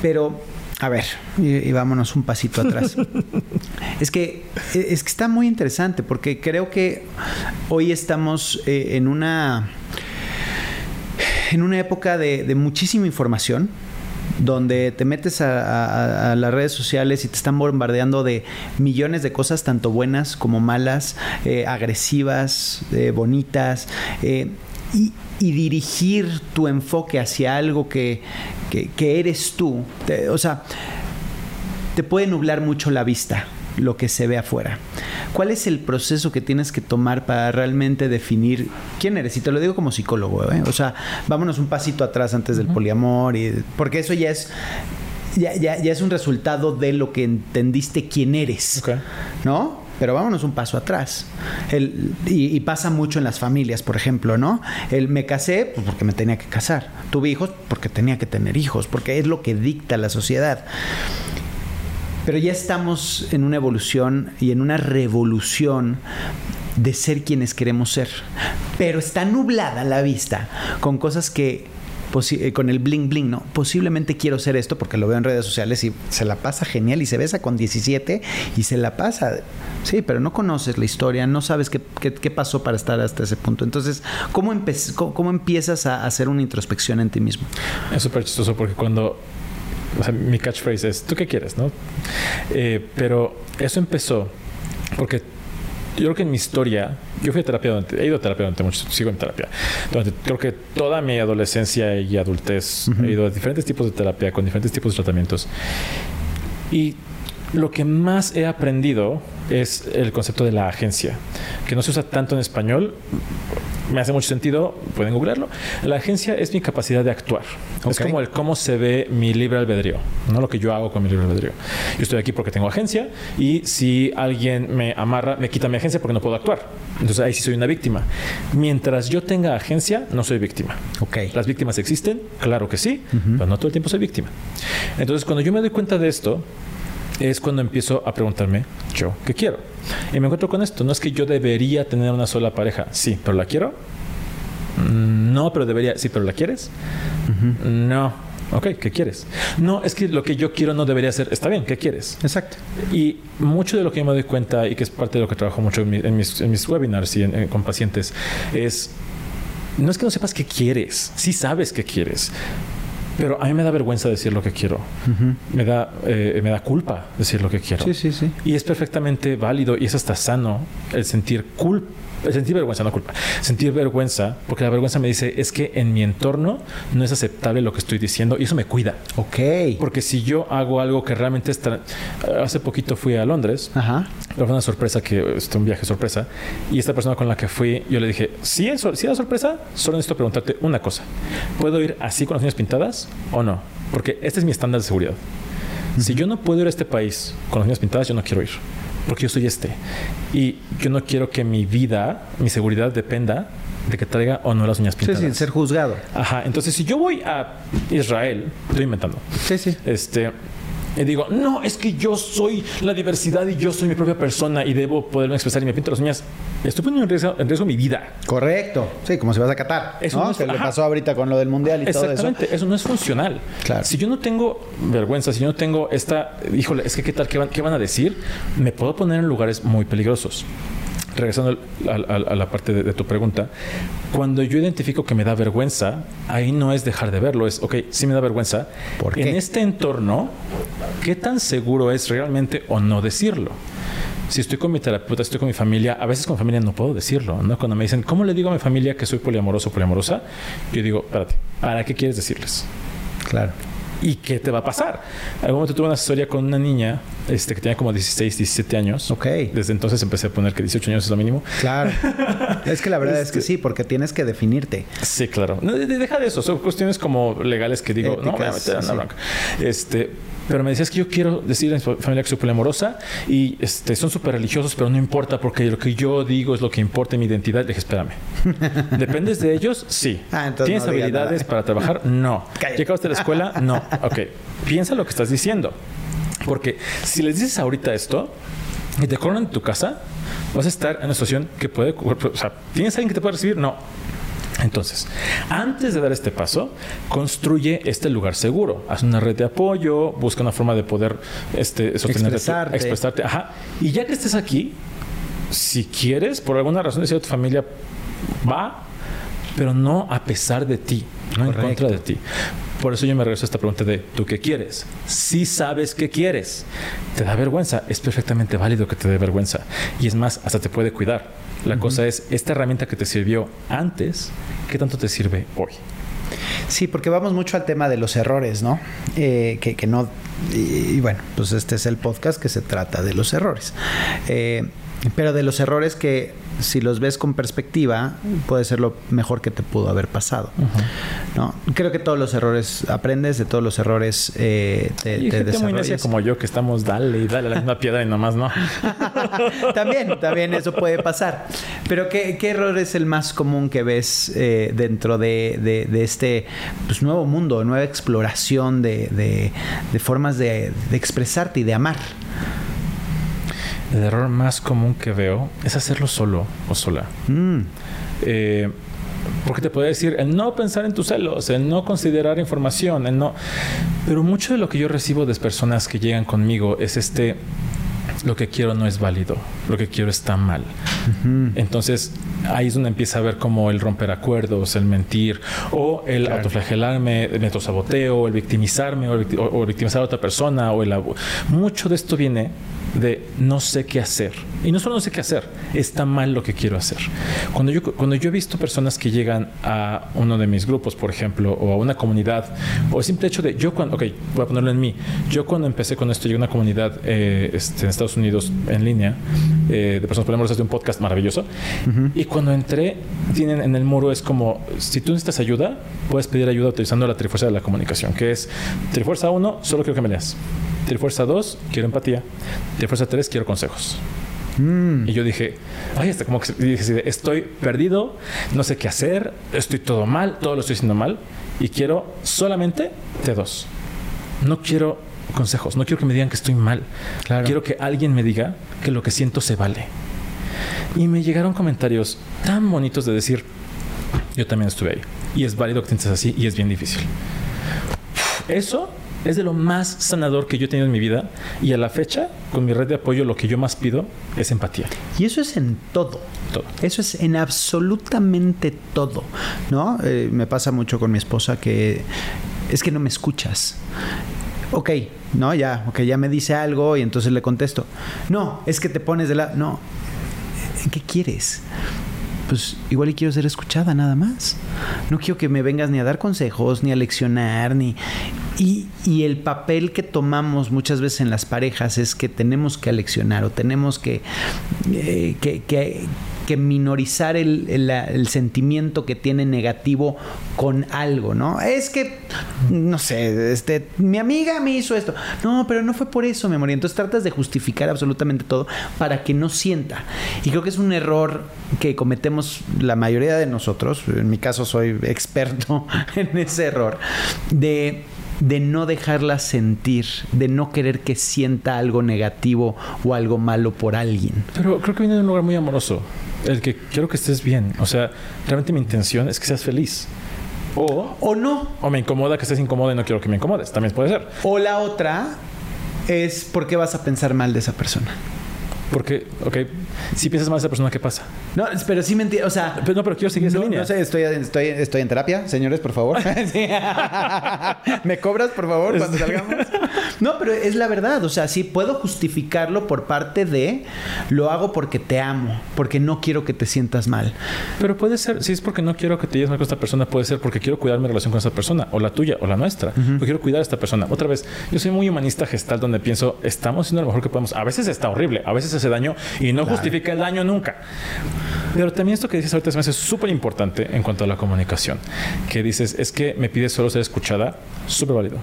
Pero a ver, y, vámonos un pasito atrás. es que es que está muy interesante porque creo que hoy estamos eh, en una en una época de, muchísima información donde te metes a, las redes sociales y te están bombardeando de millones de cosas, tanto buenas como malas, eh, agresivas, eh, bonitas, y, dirigir tu enfoque hacia algo que, eres tú. o sea, te puede nublar mucho la vista lo que se ve afuera. ¿Cuál es el proceso que tienes que tomar para realmente definir quién eres? Y te lo digo como psicólogo, ¿eh? O sea, vámonos un pasito atrás antes del poliamor, y, porque eso ya es ya, ya, es un resultado de lo que entendiste quién eres. ¿No? Pero vámonos un paso atrás. El, y, pasa mucho en las familias, por ejemplo, ¿no? El me casé pues, porque me tenía que casar. Tuve hijos porque tenía que tener hijos, porque es lo que dicta la sociedad. Pero ya estamos en una evolución y en una revolución de ser quienes queremos ser. Pero está nublada la vista con cosas que eh, con el bling bling, ¿no? Posiblemente quiero ser esto porque lo veo en redes sociales y se la pasa genial y se besa con 17 y se la pasa. Sí, pero no conoces la historia, no sabes qué, qué, pasó para estar hasta ese punto. Entonces, ¿cómo, cómo, empiezas a hacer una introspección en ti mismo? Es súper chistoso porque cuando o sea, mi catchphrase es, ¿tú qué quieres? ¿no? Eh, pero eso empezó porque yo creo que en mi historia, yo fui a terapia durante, he ido a terapia durante mucho, sigo en terapia. Durante, creo que toda mi adolescencia y adultez he ido a diferentes tipos de terapia con diferentes tipos de tratamientos. Y lo que más he aprendido es el concepto de la agencia, que no se usa tanto en español. Me hace mucho sentido, pueden googlearlo. La agencia es mi capacidad de actuar. Es como el cómo se ve mi libre albedrío, no lo que yo hago con mi libre albedrío. Yo estoy aquí porque tengo agencia y si alguien me amarra, me quita mi agencia porque no puedo actuar. Entonces ahí sí soy una víctima. Mientras yo tenga agencia, no soy víctima. Okay. ¿Las víctimas existen? Claro que sí, pero no todo el tiempo soy víctima. Entonces cuando yo me doy cuenta de esto, es cuando empiezo a preguntarme yo qué quiero. Y me encuentro con esto. No es que yo debería tener una sola pareja. Sí, pero la quiero. Mm, no, pero debería. Sí, pero la quieres. No. Ok, ¿qué quieres? No, es que lo que yo quiero no debería ser. Está bien, ¿qué quieres? Exacto. Y mucho de lo que yo me doy cuenta y que es parte de lo que trabajo mucho en, mis, webinars y con pacientes es. No es que no sepas qué quieres, sí sabes qué quieres, pero a mí me da vergüenza decir lo que quiero. me, da, eh, me da culpa decir lo que quiero. Sí, sí, sí. Y es perfectamente válido y es hasta sano el sentir culpa sentir vergüenza, no culpa, sentir vergüenza, porque la vergüenza me dice, es que en mi entorno no es aceptable lo que estoy diciendo y eso me cuida. Ok. Porque si yo hago algo que realmente está... Hace poquito fui a Londres, Ajá. pero fue una sorpresa, que este, un viaje sorpresa, y esta persona con la que fui, yo le dije, si es, si sorpresa, solo necesito preguntarte una cosa. ¿Puedo ir así con las uñas pintadas o no? Porque este es mi estándar de seguridad. Si yo no puedo ir a este país con las uñas pintadas, yo no quiero ir porque yo soy este. Y yo no quiero que mi vida, mi seguridad dependa de que traiga o no las uñas pintadas. Sí, sí, ser juzgado. Ajá. Entonces, si yo voy a Israel, estoy inventando. Sí, sí. Este, y digo, no, es que yo soy la diversidad y yo soy mi propia persona y debo poderme expresar y me pinto las uñas, estoy poniendo en riesgo, en riesgo mi vida. Correcto. Sí, como si vas a Qatar. Eso ¿no? es, que le pasó ahorita con lo del mundial y todo eso. Exactamente, eso no es funcional. Claro. Si yo no tengo vergüenza, si yo no tengo esta, híjole, es que qué tal, qué van, qué van a decir, me puedo poner en lugares muy peligrosos regresando a, la parte de, tu pregunta, cuando yo identifico que me da vergüenza, ahí no es dejar de verlo, es, ok, sí me da vergüenza. ¿Por En este entorno, ¿qué tan seguro es realmente o no decirlo? si estoy con mi terapeuta, estoy con mi familia, a veces con mi familia no puedo decirlo, ¿no? Cuando me dicen, ¿cómo le digo a mi familia que soy poliamoroso o poliamorosa? Yo digo, espérate, ¿para qué quieres decirles? Claro. ¿Y qué te va a pasar? algún momento tuve una asesoría con una niña este, que tenía como 16, 17 años. Ok. Desde entonces empecé a poner que 18 años es lo mínimo. Claro. es que la verdad es que este sí, porque tienes que definirte. Sí, claro. deja de eso. Son cuestiones como legales que digo, no me voy a meter en la bronca. Este, pero me decías que yo quiero decir a mi familia que soy poliamorosa y este, son súper religiosos, pero no importa porque lo que yo digo es lo que importa en mi identidad. Le dije, espérame. ¿Dependes de ellos? Sí. Ah, ¿Tienes habilidades para trabajar? No. ¿Llegaste a la escuela? No. Ok. Piensa lo que estás diciendo. Porque si les dices ahorita esto y te corren en tu casa, vas a estar en una situación que puede... O sea, ¿tienes alguien que te puede recibir? No. Entonces, antes de dar este paso, construye este lugar seguro. Haz una red de apoyo, busca una forma de poder este, expresarte. expresarte. Ajá. Y ya que estés aquí, si quieres, por alguna razón, decir a tu familia, va, pero no a pesar de ti, no en contra de ti. Por eso yo me regreso a esta pregunta de ¿tú qué quieres? Si sabes qué quieres, te da vergüenza, es perfectamente válido que te dé vergüenza. Y es más, hasta te puede cuidar. La cosa es, esta herramienta que te sirvió antes, ¿qué tanto te sirve hoy? Sí, porque vamos mucho al tema de los errores, ¿no? Eh, que, no. Y, bueno, pues este es el podcast que se trata de los errores. Eh, pero de los errores que si los ves con perspectiva puede ser lo mejor que te pudo haber pasado no creo que todos los errores aprendes de todos los errores eh, te, y te muy como yo que estamos dale y dale a la misma piedra y nomás no también también eso puede pasar. Pero qué, error es el más común que ves eh, dentro de, este pues, nuevo mundo nueva exploración de, formas de expresarte y de amar el error más común que veo es hacerlo solo o sola. Mm. Eh, porque te puede decir el no pensar en tus celos, el no considerar información, el no. Pero mucho de lo que yo recibo de personas que llegan conmigo es este lo que quiero no es válido, lo que quiero está mal. Entonces ahí es donde empieza a ver como el romper acuerdos, el mentir, o el autoflagelarme, el autosaboteo, el victimizarme, o, o, victimizar a otra persona, o el mucho de esto viene de no sé qué hacer. Y no solo no sé qué hacer, está mal lo que quiero hacer. Cuando yo, cuando yo he visto personas que llegan a uno de mis grupos, por ejemplo, o a una comunidad, o el simple hecho de yo cuando, ok, voy a ponerlo en mí, yo cuando empecé con esto, llegué a una comunidad eh, este, en Estados Unidos en línea eh, de personas problemas de un podcast maravilloso, y cuando entré, tienen en el muro es como, si tú necesitas ayuda, puedes pedir ayuda utilizando la trifuerza de la comunicación, que es Trifuerza 1, solo quiero que me leas. Trifuerza 2, quiero empatía. Trifuerza 3, quiero consejos. Mm. Y yo dije, ay, hasta como que dije, estoy perdido, no sé qué hacer, estoy todo mal, todo lo estoy haciendo mal y quiero solamente T2. No quiero consejos, no quiero que me digan que estoy mal. Quiero que alguien me diga que lo que siento se vale. Y me llegaron comentarios tan bonitos de decir, yo también estuve ahí. Y es válido que te sientas así y es bien difícil. Eso es de lo más sanador que yo he tenido en mi vida y a la fecha, con mi red de apoyo, lo que yo más pido es empatía. Y eso es en todo. Todo. Eso es en absolutamente todo, ¿no? Eh, me pasa mucho con mi esposa que es que no me escuchas. Ok, no, ya, ok, ya me dice algo y entonces le contesto. No, es que te pones de la... No, ¿qué quieres? Pues igual y quiero ser escuchada nada más. No quiero que me vengas ni a dar consejos, ni a leccionar, ni... Y, el papel que tomamos muchas veces en las parejas es que tenemos que aleccionar o tenemos que, eh, que minorizar el, sentimiento que tiene negativo con algo, ¿no? Es que, no sé, este, mi amiga me hizo esto. No, pero no fue por eso, mi amor. entonces tratas de justificar absolutamente todo para que no sienta. Y creo que es un error que cometemos la mayoría de nosotros. En mi caso soy experto en ese error. De de no dejarla sentir, de no querer que sienta algo negativo o algo malo por alguien. Pero creo que viene de un lugar muy amoroso. El que quiero que estés bien. O sea, realmente mi intención es que seas feliz. O, o no. O me incomoda que estés incómodo y no quiero que me incomodes. También puede ser. O la otra es por qué vas a pensar mal de esa persona. Porque, ok, si piensas mal de esa persona, ¿qué pasa? No, pero sí me entiendo. O sea. Pero no, pero quiero seguir esa línea. No sé, estoy, estoy, estoy en terapia, señores, por favor. ¿Me cobras, por favor, cuando salgamos? No, pero es la verdad. O sea, sí puedo justificarlo por parte de lo hago porque te amo, porque no quiero que te sientas mal. Pero puede ser, si es porque no quiero que te lleves mal con esta persona, puede ser porque quiero cuidar mi relación con esa persona, o la tuya, o la nuestra. Porque quiero cuidar a esta persona. Otra vez, yo soy muy humanista gestal donde pienso, estamos haciendo lo mejor que podemos. A veces está horrible, a veces hace daño y no justifica el daño nunca. Pero también esto que dices ahorita me hace súper importante en cuanto a la comunicación. Que dices, es que me pides solo ser escuchada, súper válido.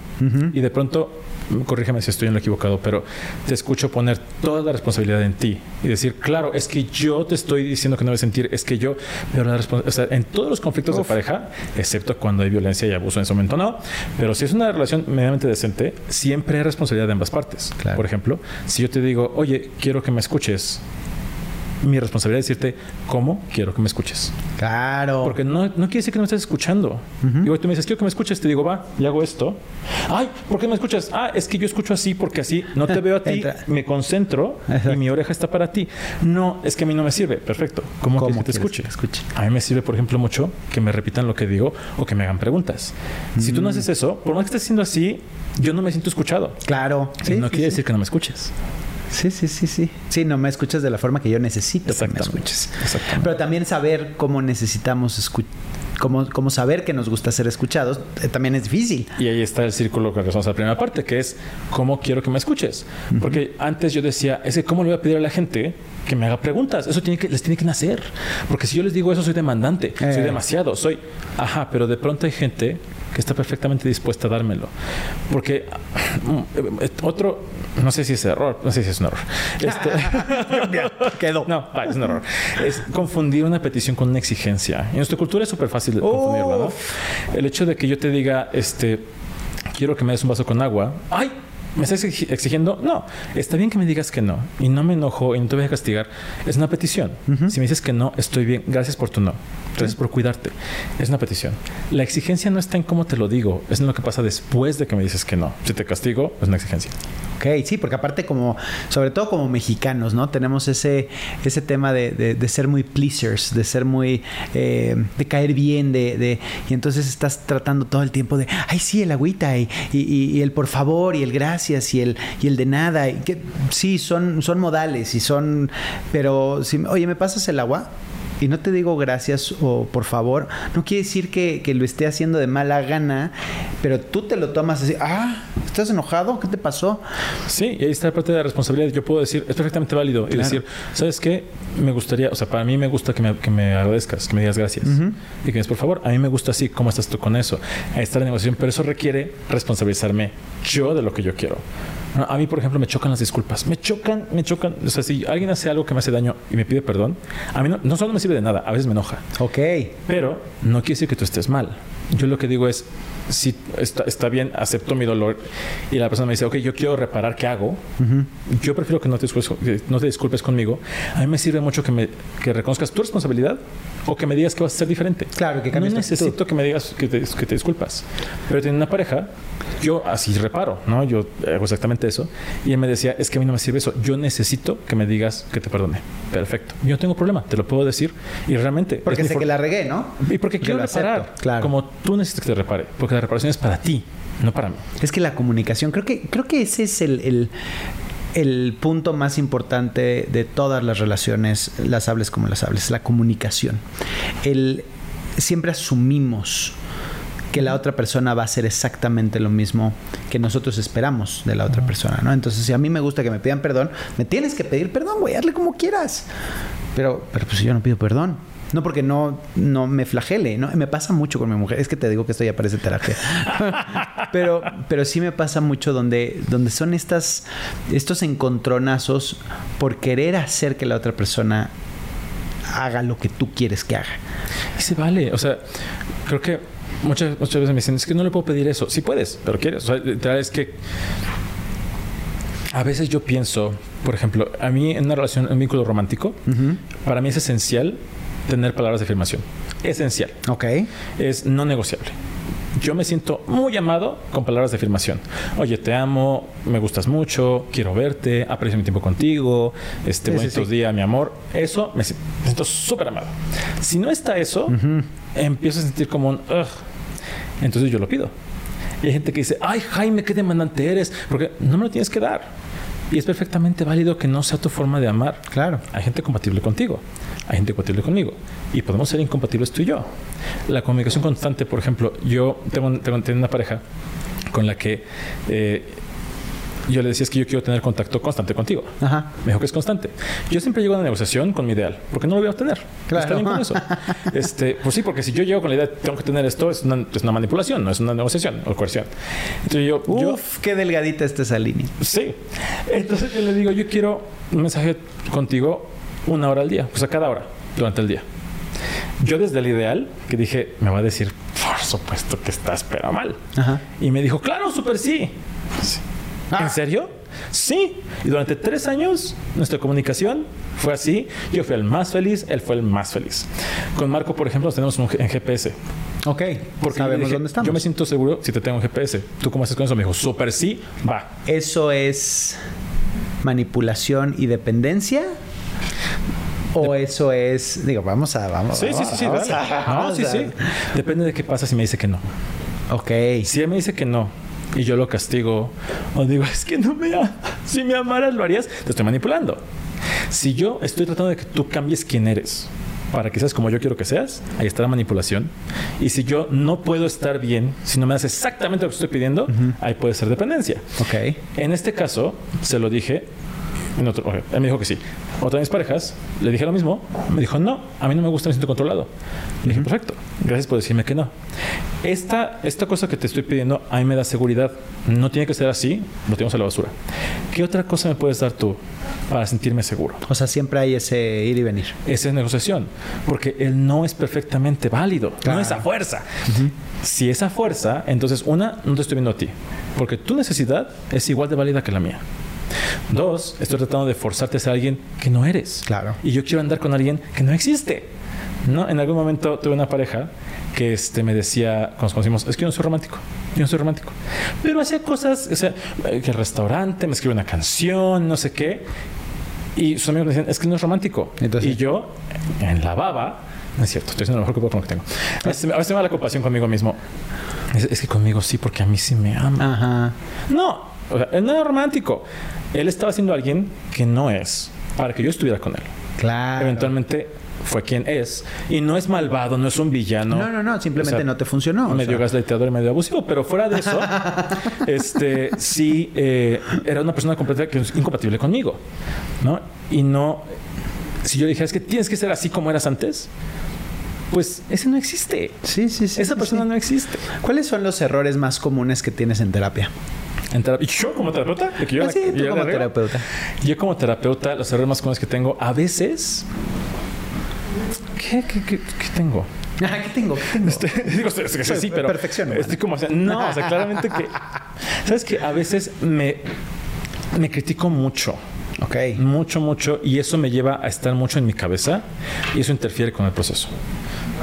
Y de pronto, corrígeme si estoy en lo equivocado, pero te escucho poner toda la responsabilidad en ti y decir, claro, es que yo te estoy diciendo que no debes sentir, es que yo, pero la o sea, en todos los conflictos de pareja, excepto cuando hay violencia y abuso en ese momento, no. Pero si es una relación medianamente decente, siempre hay responsabilidad de ambas partes. Por ejemplo, si yo te digo, oye, quiero que me escuches, mi responsabilidad es decirte cómo quiero que me escuches. Claro. Porque no, no quiere decir que no me estés escuchando. Y hoy tú me dices, quiero que me escuches, te digo, va, y hago esto. Ay, ¿por qué me escuchas? Ah, es que yo escucho así porque así no te veo a ti, me concentro y mi oreja está para ti. No, es que a mí no me sirve. Perfecto. ¿Cómo, ¿Cómo que te escuche? escuche? A mí me sirve, por ejemplo, mucho que me repitan lo que digo o que me hagan preguntas. Si tú no mm. haces eso, por más que estés haciendo así, yo no me siento escuchado. Claro. Sí, no quiere decir que no me escuches. Sí, sí, sí, sí. Sí, no me escuchas de la forma que yo necesito que me escuches. Pero también saber cómo necesitamos escuchar. Cómo, saber que nos gusta ser escuchados eh, también es difícil. Y ahí está el círculo que regresamos a la primera parte, que es cómo quiero que me escuches. Porque antes yo decía, es que cómo le voy a pedir a la gente que me haga preguntas. Eso tiene que, les tiene que nacer. Porque si yo les digo eso, soy demandante, soy eh. demasiado, soy, ajá, pero de pronto hay gente que está perfectamente dispuesta a dármelo. Porque mm, otro, no sé si es error, no sé si es un error. Este, quedó. No, es un error. Es confundir una petición con una exigencia. En nuestra cultura es súper fácil de confundirlo, ¿no? El hecho de que yo te diga, este, quiero que me des un vaso con agua. ¡Ay! ¿Me estás exigiendo? No. Está bien que me digas que no. Y no me enojo y no te voy a castigar. Es una petición. Si me dices que no, estoy bien. Gracias por tu no. Gracias por cuidarte. Es una petición. La exigencia no está en cómo te lo digo. Es en lo que pasa después de que me dices que no. Si te castigo, es una exigencia. Ok, sí, porque aparte como, sobre todo como mexicanos, ¿no? Tenemos ese, ese tema de, de, ser muy pleasers, de ser muy, eh, de caer bien, de, de, y entonces estás tratando todo el tiempo de, ay, sí, el agüita, y, y, y el por favor, y el gracias, y el, y el de nada, y que sí, son, son modales, y son, pero, si, oye, ¿me pasas el agua? Y no te digo gracias o por favor, no quiere decir que, que, lo esté haciendo de mala gana, pero tú te lo tomas así, ah, ¿estás enojado? ¿Qué te pasó? Sí, y ahí está la parte de la responsabilidad. Yo puedo decir, es perfectamente válido y decir, ¿sabes qué? Me gustaría, o sea, para mí me gusta que me, que me agradezcas, que me digas gracias. Y que me digas, por favor, a mí me gusta así, ¿cómo estás tú con eso? Ahí está la negociación, pero eso requiere responsabilizarme yo de lo que yo quiero. A mí, por ejemplo, me chocan las disculpas. Me chocan, me chocan. O sea, si alguien hace algo que me hace daño y me pide perdón, a mí no, no solo me sirve de nada, a veces me enoja. Ok. Pero no quiere decir que tú estés mal. Yo lo que digo es, si está, está, bien, acepto mi dolor y la persona me dice, ok, yo quiero reparar, ¿qué hago? Yo prefiero que no te, disculpes, no te disculpes conmigo. A mí me sirve mucho que, me, que reconozcas tu responsabilidad o que me digas que vas a ser diferente. Claro, que cambies No necesito que me digas que te, que te disculpas. Pero tiene una pareja, yo así reparo, ¿no? Yo hago exactamente eso. Y él me decía, es que a mí no me sirve eso. Yo necesito que me digas que te perdone. Perfecto. Yo no tengo problema, te lo puedo decir. Y realmente... Porque sé que la regué, ¿no? Y porque quiero reparar. Claro. Como tú necesitas que te repare. Porque la reparación es para ti, no para mí. Es que la comunicación, creo que, creo que ese es el, el, punto más importante de todas las relaciones, las hables como las hables, la comunicación. El, siempre asumimos que la otra persona va a hacer exactamente lo mismo que nosotros esperamos de la otra persona, ¿no? Entonces, si a mí me gusta que me pidan perdón, me tienes que pedir perdón, güey, hazle como quieras. Pero, pero pues yo no pido perdón. No porque no, no me flagele, ¿no? Me pasa mucho con mi mujer. Es que te digo que esto ya parece terapia. pero, pero sí me pasa mucho donde, donde son estas, estos encontronazos por querer hacer que la otra persona haga lo que tú quieres que haga. Y se vale. O sea, creo que muchas, muchas veces me dicen, es que no le puedo pedir eso. Sí puedes, pero quieres. O sea, es que a veces yo pienso, por ejemplo, a mí en una relación, en un vínculo romántico, para mí es esencial tener palabras de afirmación. Esencial. Ok. Es no negociable. Yo me siento muy amado con palabras de afirmación. Oye, te amo, me gustas mucho, quiero verte, aprecio mi tiempo contigo, este sí, bonitos días, mi amor. Eso me siento súper amado. Si no está eso, empiezo a sentir como un Ugh. Entonces yo lo pido. Y hay gente que dice, ay Jaime, qué demandante eres, porque no me lo tienes que dar. Y es perfectamente válido que no sea tu forma de amar. Claro. Hay gente compatible contigo, hay gente compatible conmigo. Y podemos ser incompatibles tú y yo. La comunicación constante, por ejemplo, yo tengo, tengo, tengo una pareja con la que eh, yo le decía es que yo quiero tener contacto constante contigo. Ajá. Me dijo que es constante. Yo siempre llego a una negociación con mi ideal, porque no lo voy a obtener. Claro. Está bien con eso. Este, pues sí, porque si yo llego con la idea de tengo que tener esto, es una, es una manipulación, no es una negociación o coerción. Entonces yo, Uf, yo, qué delgadita está esa línea. Sí. Entonces yo le digo, yo quiero un mensaje contigo una hora al día, pues a cada hora, durante el día. Yo desde el ideal, que dije, me va a decir, por supuesto que estás, pero mal. Ajá. Y me dijo, claro, súper sí. sí. Ah. ¿En serio? Sí. Y durante tres años nuestra comunicación fue así. Yo fui el más feliz, él fue el más feliz. Con Marco, por ejemplo, nos tenemos un, en GPS. Ok. Porque Sabemos dije, dónde estamos. Yo me siento seguro si te tengo en GPS. ¿Tú cómo haces con eso? Me dijo, súper sí, va. ¿Eso es manipulación y dependencia? ¿O eso es, digo, vamos a, vamos, Sí, sí, vamos, sí, sí. vamos dale. a- No, sí, a- sí. Depende de qué pasa si me dice que no. Ok. Si él me dice que no y yo lo castigo o digo, es que no me. Si me amaras, lo harías. Te estoy manipulando. Si yo estoy tratando de que tú cambies quién eres para que seas como yo quiero que seas, ahí está la manipulación. Y si yo no puedo estar bien, si no me das exactamente lo que estoy pidiendo, ahí puede ser dependencia. Ok. En este caso, se lo dije. En otro, ok, él me dijo que sí. Otra de mis parejas, le dije lo mismo. Me dijo, no, a mí no me gusta, me siento controlado. Le dije, perfecto, gracias por decirme que no. Esta, esta cosa que te estoy pidiendo a mí me da seguridad. No tiene que ser así, lo tenemos a la basura. ¿Qué otra cosa me puedes dar tú para sentirme seguro? O sea, siempre hay ese ir y venir. Esa es negociación. Porque el no es perfectamente válido. Claro. No es a fuerza. Si es a fuerza, entonces una, no te estoy viendo a ti. Porque tu necesidad es igual de válida que la mía. Dos, estoy tratando de forzarte a ser alguien que no eres. Claro. Y yo quiero andar con alguien que no existe. ¿No? En algún momento tuve una pareja que este, me decía, cuando nos conocimos, es que yo no soy romántico. Yo no soy romántico. Pero hacía cosas, o sea, que el restaurante, me escribe una canción, no sé qué. Y sus amigos me decían, es que no es romántico. Entonces- y yo, en la baba, no es cierto, estoy haciendo lo mejor que puedo con lo que tengo. A veces, a veces me da la compasión conmigo mismo. Es, es que conmigo sí, porque a mí sí me ama. Ajá. No, o sea, era romántico. Él estaba siendo alguien que no es para que yo estuviera con él. Claro. Eventualmente fue quien es. Y no es malvado, no es un villano. No, no, no, simplemente O sea, no te funcionó. medio gaslightador y medio abusivo, pero fuera de eso, este sí eh, era una persona completamente incompatible conmigo, ¿no? Y no, si yo dije es que tienes que ser así como eras antes, pues ese no existe. Sí, sí, sí. Esa persona sí. no existe. ¿Cuáles son los errores más comunes que tienes en terapia? En ¿Y yo como terapeuta? ¿De que yo Ah, la- sí, tú yo la como terapeuta. Yo como terapeuta, los errores más comunes que tengo, a veces... ¿Qué, qué, qué, qué tengo? Ah, ¿Qué tengo? ¿Qué tengo? Digo, sí, sí, sí, pero Perfección, hermano. Estoy como, o sea, no, o sea, claramente que, sabes que a veces me me critico mucho, Ok. mucho, mucho, y eso me lleva a estar mucho en mi cabeza y eso interfiere con el proceso.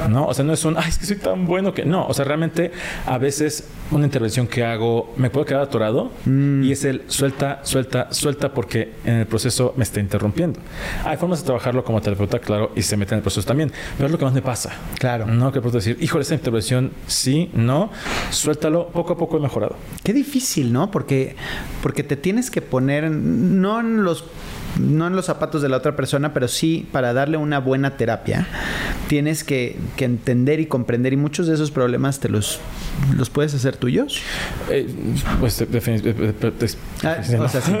¿No? O sea, no es un, ay, es que soy tan bueno que. No, o sea, realmente a veces una intervención que hago me puedo quedar atorado y es el suelta, suelta, suelta porque en el proceso me está interrumpiendo. Hay formas de trabajarlo como terapeuta, claro, y se mete en el proceso también, pero es lo que más me pasa. Claro. No, que puedo decir, híjole, esta intervención sí, no, suéltalo, poco a poco he mejorado. Qué difícil, ¿no? Porque, porque te tienes que poner, no en los no en los zapatos de la otra persona, pero sí para darle una buena terapia, tienes que, que entender y comprender y muchos de esos problemas te los, los puedes hacer tuyos. Eh, pues definitivamente. Ah, o sea, sí.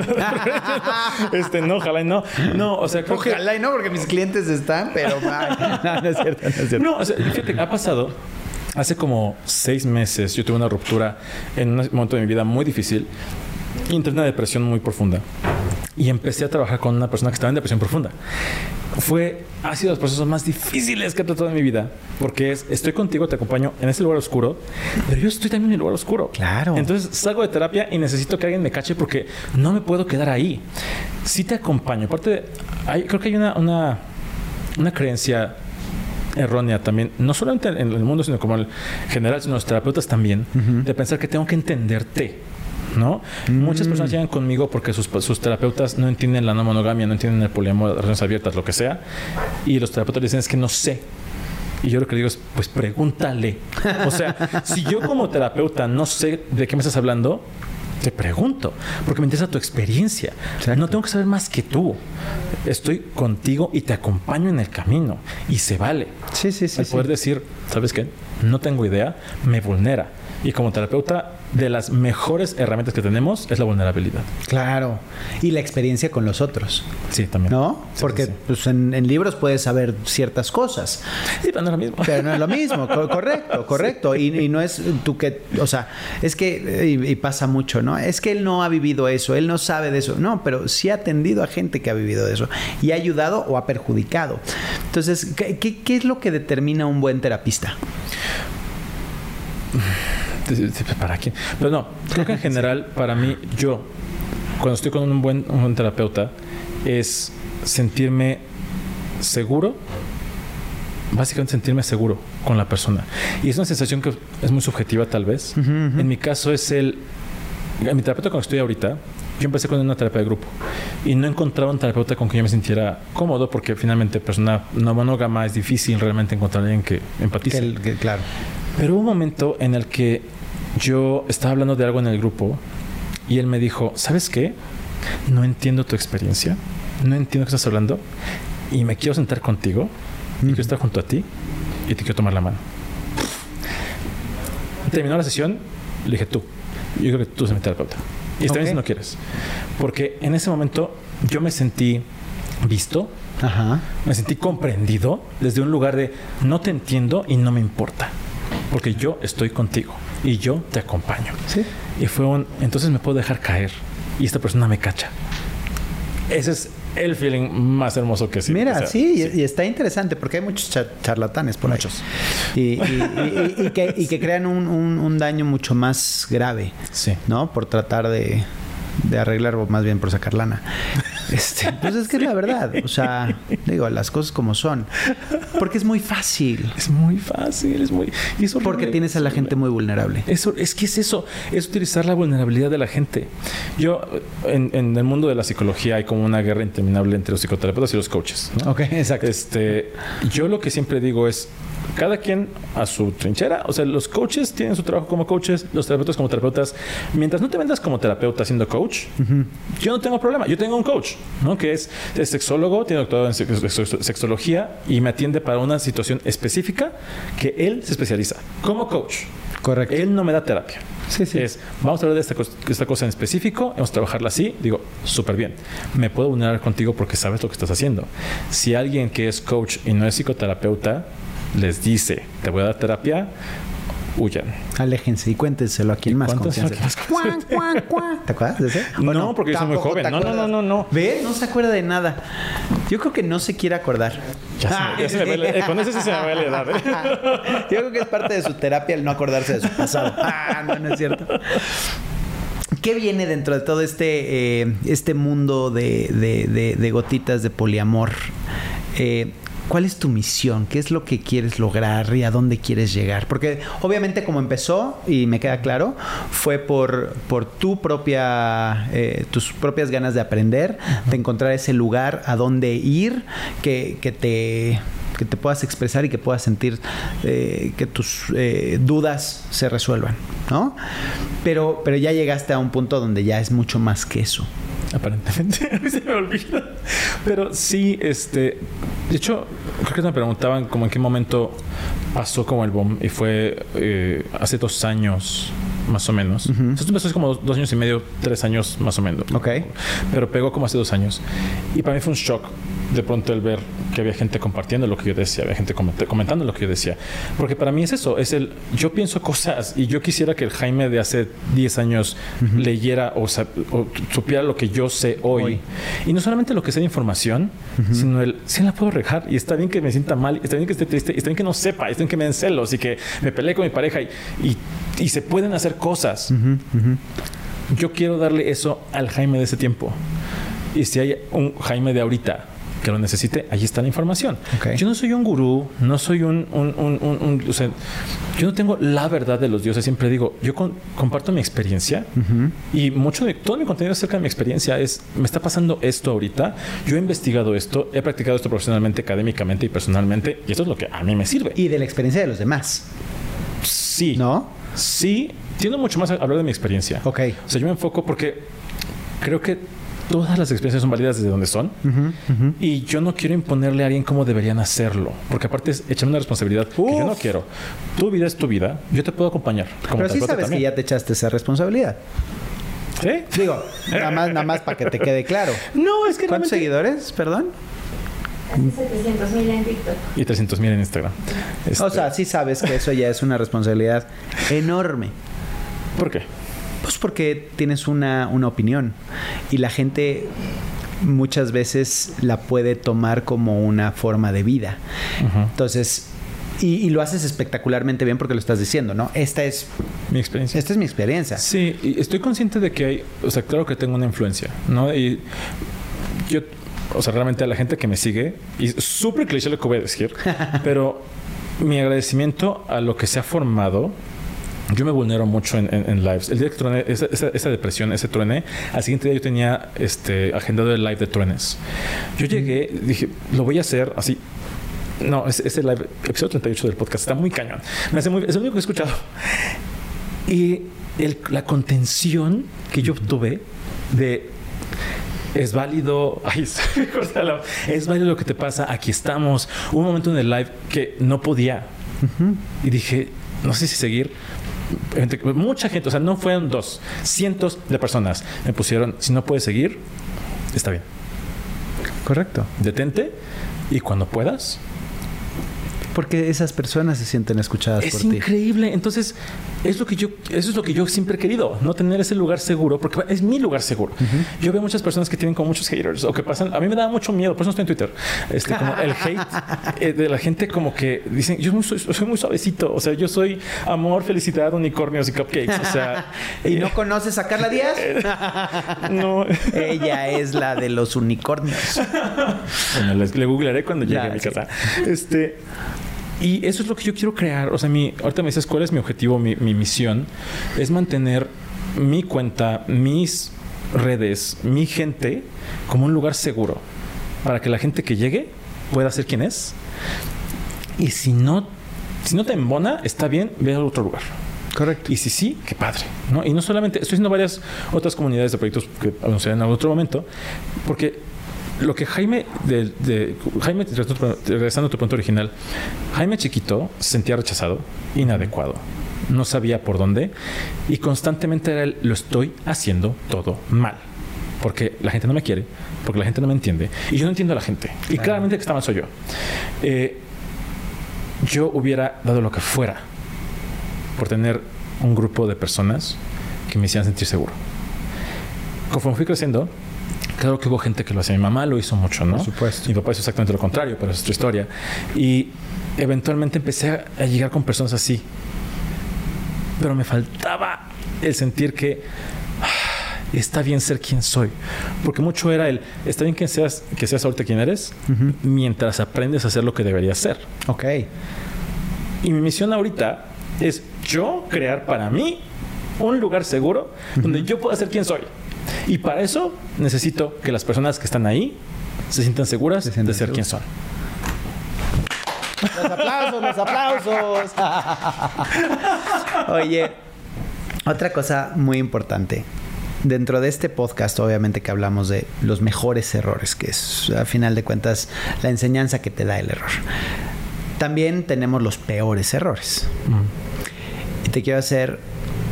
este, no, ojalá y no. No, o sea, creo que. Ojalá y no, porque mis clientes están, pero no, no es cierto, no es cierto. No, o sea, fíjate, ha pasado. Hace como seis meses yo tuve una ruptura en un momento de mi vida muy difícil y entré en una depresión muy profunda. y empecé a trabajar con una persona que estaba en depresión profunda. Fue, ha sido los procesos más difíciles que he tratado en mi vida, porque es, estoy contigo, te acompaño en ese lugar oscuro, pero yo estoy también en el lugar oscuro. Claro. Entonces salgo de terapia y necesito que alguien me cache porque no me puedo quedar ahí. Sí te acompaño. Aparte, hay, creo que hay una, una, una creencia errónea también, no solamente en el mundo, sino como en general, sino los terapeutas también, de pensar que tengo que entenderte. ¿No? Muchas personas llegan conmigo porque sus, sus, terapeutas no entienden la no monogamia, no entienden el poliamor, las relaciones abiertas, lo que sea. Y los terapeutas dicen es que no sé. Y yo lo que digo es, pues pregúntale. O sea, si yo como terapeuta no sé de qué me estás hablando, te pregunto, porque me interesa tu experiencia. No tengo que saber más que tú. Estoy contigo y te acompaño en el camino. Y se vale. Sí, sí, sí. El poder decir, ¿sabes qué? No tengo idea, me vulnera. Y como terapeuta, de las mejores herramientas que tenemos es la vulnerabilidad. Claro. Y la experiencia con los otros. Sí, también. ¿No? Porque Pues en, libros puedes saber ciertas cosas. Sí, pero no es lo mismo. Pero no es lo mismo. correcto, correcto. Y, no es tú que, o sea, es que, y, pasa mucho, ¿no? Es que él no ha vivido eso, él no sabe de eso. No, pero sí ha atendido a gente que ha vivido de eso y ha ayudado o ha perjudicado. Entonces, ¿qué, qué es lo que determina un buen terapista? ¿Para quién? Pero no, creo que en general, para mí, yo, cuando estoy con un buen, un buen terapeuta, es sentirme seguro, básicamente sentirme seguro con la persona. Y es una sensación que es muy subjetiva tal vez. En mi caso es el... En mi terapeuta con el que estoy ahorita, yo empecé con una terapia de grupo y no encontraba un terapeuta con quien yo me sintiera cómodo porque finalmente persona no monógama es difícil realmente encontrar a alguien que empatice. claro. Pero hubo un momento en el que yo estaba hablando de algo en el grupo y él me dijo, ¿sabes qué? No entiendo tu experiencia, no entiendo qué estás hablando y me quiero sentar contigo y quiero estar junto a ti y te quiero tomar la mano. Terminó la sesión, le dije tú, yo creo que tú eres mi terapeuta. Y está bien si no quieres. Porque en ese momento yo me sentí visto, me sentí comprendido desde un lugar de no te entiendo y no me importa porque yo estoy contigo y yo te acompaño. Sí. Y fue un, entonces me puedo dejar caer y esta persona me cacha. Ese es el feeling más hermoso que sí. Mira, sí, Y, está interesante porque hay muchos charlatanes por muchos. Y, que, y, que, crean un, un, daño mucho más grave. Sí. ¿No? Por tratar de, de arreglar, o más bien por sacar lana. Este, pues es que es la verdad. O sea, digo, las cosas como son. Porque es muy fácil. Es muy fácil, es muy. Y Porque tienes a la gente muy vulnerable. Eso, es que es eso, es utilizar la vulnerabilidad de la gente. Yo, en, en el mundo de la psicología hay como una guerra interminable entre los psicoterapeutas y los coaches. Ok, exacto. Este, yo lo que siempre digo es, cada quien a su trinchera. O sea, los coaches tienen su trabajo como coaches, los terapeutas como terapeutas. Mientras no te vendas como terapeuta siendo coach, yo no tengo problema. Yo tengo un coach, ¿no? Que es, sexólogo, tiene doctorado en sexología y me atiende para una situación específica que él se especializa como coach. Correcto. Él no me da terapia. Sí, sí. Es, vamos a hablar de esta, esta cosa en específico, vamos a trabajarla así. Digo, súper bien. Me puedo vulnerar contigo porque sabes lo que estás haciendo. Si alguien que es coach y no es psicoterapeuta, les dice, te voy a dar terapia, huyan. Aléjense y cuéntenselo a quien más confianza. ¿Te acuerdas de ese? No, porque yo soy muy joven. No, no, no, no, no. ¿Ve? No se acuerda de nada. Yo creo que no se quiere acordar. Ya se, me, ve, eh, con eso sí se me va la edad. ¿eh? Yo creo que es parte de su terapia el no acordarse de su pasado. Ah, no, no es cierto. ¿Qué viene dentro de todo este, eh, este mundo de, de, de, gotitas de poliamor? Eh, ¿Cuál es tu misión? ¿Qué es lo que quieres lograr y a dónde quieres llegar? Porque obviamente como empezó, y me queda claro, fue por, por tu propia, eh, tus propias ganas de aprender, de encontrar ese lugar a dónde ir, que, te que te puedas expresar y que puedas sentir eh, que tus eh, dudas se resuelvan, ¿no? Pero, pero ya llegaste a un punto donde ya es mucho más que eso aparentemente. se me olvida. Pero sí, este. De hecho, creo que me preguntaban como en qué momento pasó como el boom. Y fue eh, hace dos años, más o menos. Esto empezó hace como dos años y medio, tres años más o menos. Ok. Pero pegó como hace dos años. Y para mí fue un shock de pronto el ver que había gente compartiendo lo que yo decía, había gente comentando lo que yo decía. Porque para mí es eso, es el, yo pienso cosas y yo quisiera que el Jaime de hace 10 años leyera o, supiera lo que yo sé hoy. Y no solamente lo que sé de información, sino el, sí la puedo rejar y está bien que me sienta mal, está bien que esté triste, está bien que no sepa, está bien que me den celos y que me peleé con mi pareja y, y, se pueden hacer cosas. Yo quiero darle eso al Jaime de ese tiempo. Y si hay un Jaime de ahorita que lo necesite, ahí está la información. Yo no soy un gurú, no soy un, o sea, yo no tengo la verdad de los dioses. Siempre digo, yo comparto mi experiencia y mucho de todo mi contenido acerca de mi experiencia es, me está pasando esto ahorita, yo he investigado esto, he practicado esto profesionalmente, académicamente y personalmente y esto es lo que a mí me sirve. Y de la experiencia de los demás. Sí. ¿No? Sí, tiendo mucho más a hablar de mi experiencia. Ok. O sea, yo me enfoco porque creo que todas las experiencias son válidas desde donde son. Y yo no quiero imponerle a alguien cómo deberían hacerlo. Porque aparte es echarme una responsabilidad que yo no quiero. Tu vida es tu vida. Yo te puedo acompañar. Pero sí sabes que ya te echaste esa responsabilidad. ¿Sí? Digo, nada más, nada más para que te quede claro. No, es que ¿Cuántos seguidores? Perdón. 700 mil en TikTok. Y 300 mil en Instagram. O sea, este sí sabes que eso ya es una responsabilidad enorme. ¿Por qué? Pues porque tienes una, opinión y la gente muchas veces la puede tomar como una forma de vida. Entonces, y, lo haces espectacularmente bien porque lo estás diciendo, ¿no? Esta es mi experiencia. Esta es mi experiencia. Sí, y estoy consciente de que hay, o sea, claro que tengo una influencia, ¿no? Y yo, o sea, realmente a la gente que me sigue, y súper cliché lo que voy a decir, pero mi agradecimiento a lo que se ha formado yo me vulnero mucho en, lives. El día que truene, esa, depresión, ese truene, al siguiente día yo tenía este, agendado el live de truenes. Yo llegué, dije, lo voy a hacer así. No, ese, live, episodio 38 del podcast, está muy cañón. Me hace muy, es lo único que he escuchado. Y la contención que yo obtuve de es válido, es válido lo que te pasa, aquí estamos. Hubo un momento en el live que no podía. Y dije, no sé si seguir, mucha gente, o sea, no fueron dos, cientos de personas me pusieron, si no puedes seguir, está bien. Correcto. Detente y cuando puedas, porque esas personas se sienten escuchadas es por ti. Es increíble. Entonces, es lo que yo, eso es lo que yo siempre he querido, no tener ese lugar seguro, porque es mi lugar seguro. Yo veo muchas personas que tienen como muchos haters o que pasan. A mí me da mucho miedo, por eso no estoy en Twitter. Este, como el hate eh, de la gente, como que dicen, yo soy, soy, muy suavecito. O sea, yo soy amor, felicidad, unicornios y cupcakes. O sea, ¿y no conoces a Carla Díaz? no. Ella es la de los unicornios. bueno, le, googlearé cuando llegue a mi casa. Este. Y eso es lo que yo quiero crear. O sea, mi, ahorita me dices cuál es mi objetivo, mi, misión. Es mantener mi cuenta, mis redes, mi gente como un lugar seguro para que la gente que llegue pueda ser quien es. Y si no, si no te embona, está bien, ve a otro lugar. Correcto. Y si sí, qué padre. ¿no? Y no solamente, estoy haciendo varias otras comunidades de proyectos que anunciaré en otro momento, porque lo que Jaime, de, Jaime, regresando a tu punto original, Jaime chiquito se sentía rechazado, inadecuado, no sabía por dónde y constantemente era el, lo estoy haciendo todo mal. Porque la gente no me quiere, porque la gente no me entiende y yo no entiendo a la gente. Y claramente que está mal soy yo. Eh, yo hubiera dado lo que fuera por tener un grupo de personas que me hicieran sentir seguro. Conforme fui creciendo, Claro que hubo gente que lo hacía. Mi mamá lo hizo mucho, ¿no? Por supuesto. Mi papá hizo exactamente lo contrario, pero es otra historia. Y eventualmente empecé a, llegar con personas así. Pero me faltaba el sentir que ah, está bien ser quien soy. Porque mucho era el, está bien que seas, que seas ahorita quien eres, mientras aprendes a hacer lo que deberías ser. Ok. Y mi misión ahorita es yo crear para mí un lugar seguro donde yo pueda ser quien soy. Y para eso necesito que las personas que están ahí se sientan seguras de ser quien son. Los aplausos, los aplausos. Oye, otra cosa muy importante. Dentro de este podcast, obviamente que hablamos de los mejores errores, que es a final de cuentas la enseñanza que te da el error. También tenemos los peores errores. Y te quiero hacer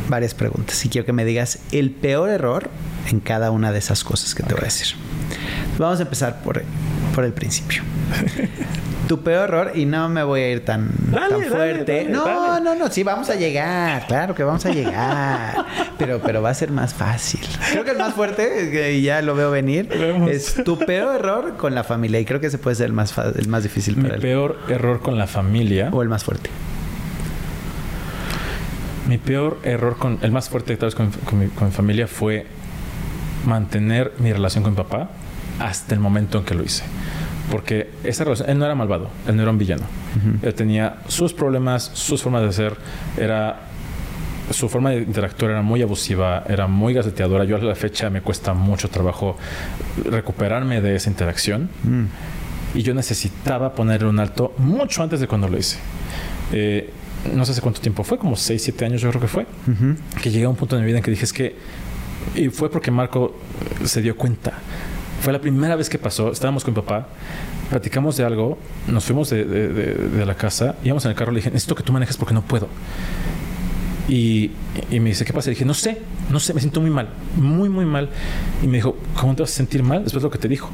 varias preguntas y quiero que me digas el peor error en cada una de esas cosas que te voy a decir. Vamos a empezar por por el principio. tu peor error, y no me voy a ir tan, tan fuerte. no, no, no, sí, vamos a llegar, claro que vamos a llegar. pero, pero va a ser más fácil. Creo que el más fuerte, y ya lo veo venir, es tu peor error con la familia. Y creo que ese puede ser el más, el más difícil para Mi peor error con la familia. O el más fuerte. Mi peor error con el más fuerte tal vez con, mi, con mi familia fue mantener mi relación con mi papá hasta el momento en que lo hice porque esa relación, él no era malvado, él no era un villano. Él tenía sus problemas, sus formas de ser, era su forma de interactuar era muy abusiva, era muy gaceteadora. Yo a la fecha me cuesta mucho trabajo recuperarme de esa interacción. Mm. Y yo necesitaba ponerle un alto mucho antes de cuando lo hice. Eh, no sé hace cuánto tiempo fue, como 6, 7 años yo creo que fue, que llegué a un punto en mi vida en que dije es que, y fue porque Marco se dio cuenta fue la primera vez que pasó. Estábamos con mi papá, platicamos de algo, nos fuimos de, la casa, íbamos en el carro, le dije, necesito que tú manejes porque no puedo. Y, me dice, ¿qué pasa? Le dije, no sé, no sé, me siento muy mal, muy, muy mal. Y me dijo, ¿cómo te vas a sentir mal después de lo que te dijo?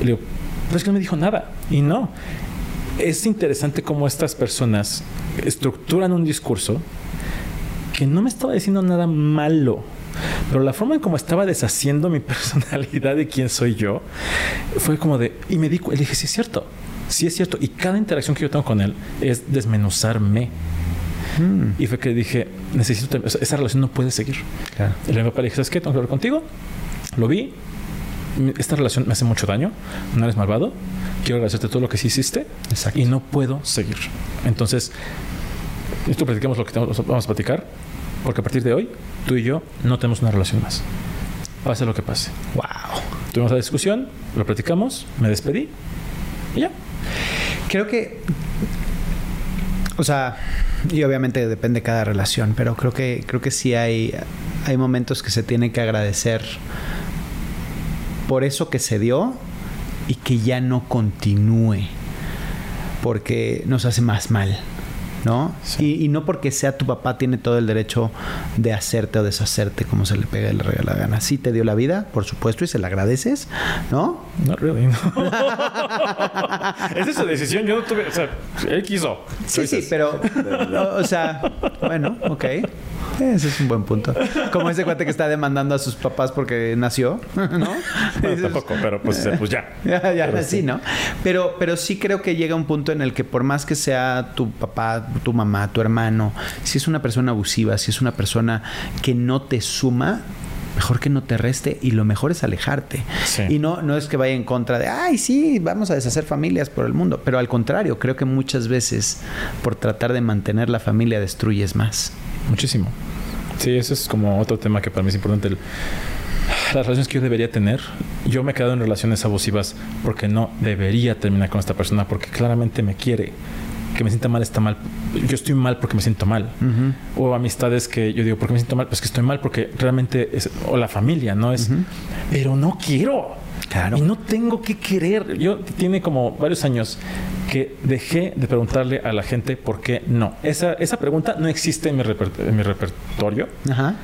Y le digo, pero es que no me dijo nada. Y no. Es interesante cómo estas personas estructuran un discurso que no me estaba diciendo nada malo pero la forma en cómo estaba deshaciendo mi personalidad de quién soy yo fue como de. Y me di le dije, sí es cierto, sí es cierto. Y cada interacción que yo tengo con él es desmenuzarme. Hmm. Y fue que dije, necesito, esa relación no puede seguir. Y le dije, ¿sabes qué? Tengo que hablar contigo. Lo vi. Esta relación me hace mucho daño. No eres malvado. Quiero agradecerte todo lo que sí hiciste. Y no puedo seguir. Entonces, esto platicamos lo que vamos a platicar. Porque a partir de hoy, tú y yo no tenemos una relación más. Pase lo que pase. Wow. Tuvimos la discusión, lo platicamos, me despedí y ya. Creo que. O sea, y obviamente depende de cada relación, pero creo que, creo que sí hay, hay momentos que se tiene que agradecer por eso que se dio y que ya no continúe, porque nos hace más mal. ¿No? Y, no porque sea tu papá tiene todo el derecho de hacerte o deshacerte como se le pega y le regala la gana. Sí te dio la vida, por supuesto, y se la agradeces, ¿no? No, really, Esa es su decisión, yo no tuve, o sea, él quiso. Sí, sí, pero, o sea, bueno, ok. Ese es un buen punto. Como ese cuate que está demandando a sus papás porque nació, ¿no? tampoco, pero pues, pues ya. Ya, ya, así, ¿no? Pero, pero sí creo que llega un punto en el que por más que sea tu papá, tu mamá, tu hermano, si es una persona abusiva, si es una persona que no te suma, mejor que no te reste y lo mejor es alejarte. Y no, no es que vaya en contra de, ay, sí, vamos a deshacer familias por el mundo, pero al contrario, creo que muchas veces por tratar de mantener la familia destruyes más. Muchísimo. Sí, eso es como otro tema que para mí es importante. las relaciones que yo debería tener. Yo me he quedado en relaciones abusivas porque no debería terminar con esta persona porque claramente me quiere. Que me sienta mal está mal. Yo estoy mal porque me siento mal. O amistades que yo digo, ¿por qué me siento mal? Pues que estoy mal porque realmente es. O la familia, ¿no? Es. Pero no quiero. Y no tengo que querer. Yo tiene como varios años que dejé de preguntarle a la gente por qué no. Esa, esa pregunta no existe en mi, en mi repertorio. Ajá.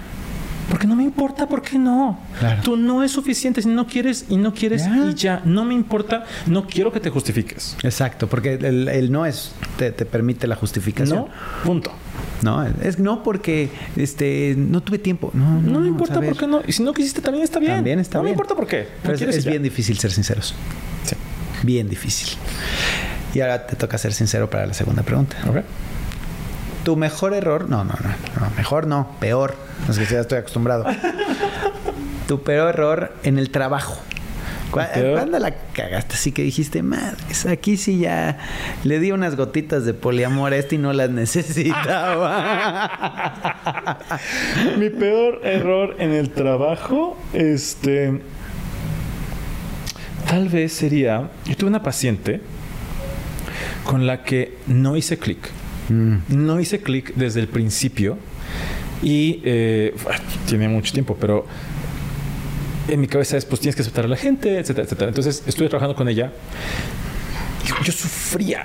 Porque no me importa, ¿por qué no? Tú no es suficiente si no quieres y no quieres y ya. No me importa, no quiero que te justifiques. Exacto, porque el, no es, te, permite la justificación. No, punto. No, es no porque este no tuve tiempo. No, no, me importa por qué no. Y si no quisiste, también está bien. También está bien. No me importa por qué. es, bien difícil ser sinceros. Sí. Bien difícil. Y ahora te toca ser sincero para la segunda pregunta. Okay. Tu mejor error, no, no, no, mejor no, peor. No es que ya estoy acostumbrado. tu peor error en el trabajo. ¿Cuándo la cagaste? Así que dijiste, madre, aquí sí ya le di unas gotitas de poliamor a este y no las necesitaba. Mi peor error en el trabajo, este. Tal vez sería. Yo tuve una paciente con la que no hice clic. Mm. No hice clic desde el principio y eh, tiene mucho tiempo, pero en mi cabeza es, pues tienes que aceptar a la gente, etcétera, etcétera. Entonces estuve trabajando con ella. Yo, sufría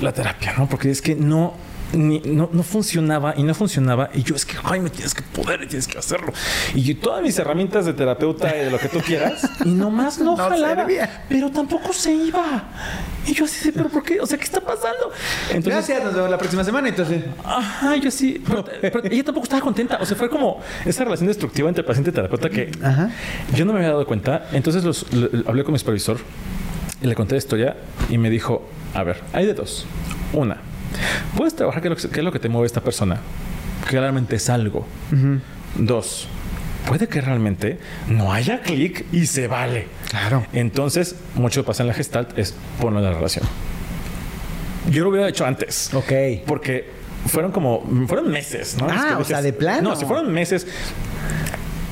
la terapia, ¿no? Porque es que no, no, no, funcionaba y no funcionaba. Y yo, es que, ay, me tienes que poder y tienes que hacerlo. Y yo, todas mis herramientas de terapeuta y de lo que tú quieras, y nomás no, no jalaba. Pero tampoco se iba. Y yo así, pero ¿por qué? O sea, ¿qué está pasando? Entonces, Gracias, nos vemos la próxima semana. Entonces, ajá, yo sí. Pero, ella tampoco estaba contenta. O sea, fue como esa relación destructiva entre paciente y terapeuta que yo no me había dado cuenta. Entonces los, hablé con mi supervisor y le conté la historia y me dijo, a ver, hay de dos. Una, puedes trabajar qué es lo que, te mueve esta persona. Que realmente es algo. Dos, puede que realmente no haya clic y se vale. Claro. Entonces, mucho que pasa en la gestalt es poner la relación. Yo lo hubiera hecho antes. Ok. Porque fueron como, fueron meses, ¿no? Ah, o sea, de plano. No, si fueron meses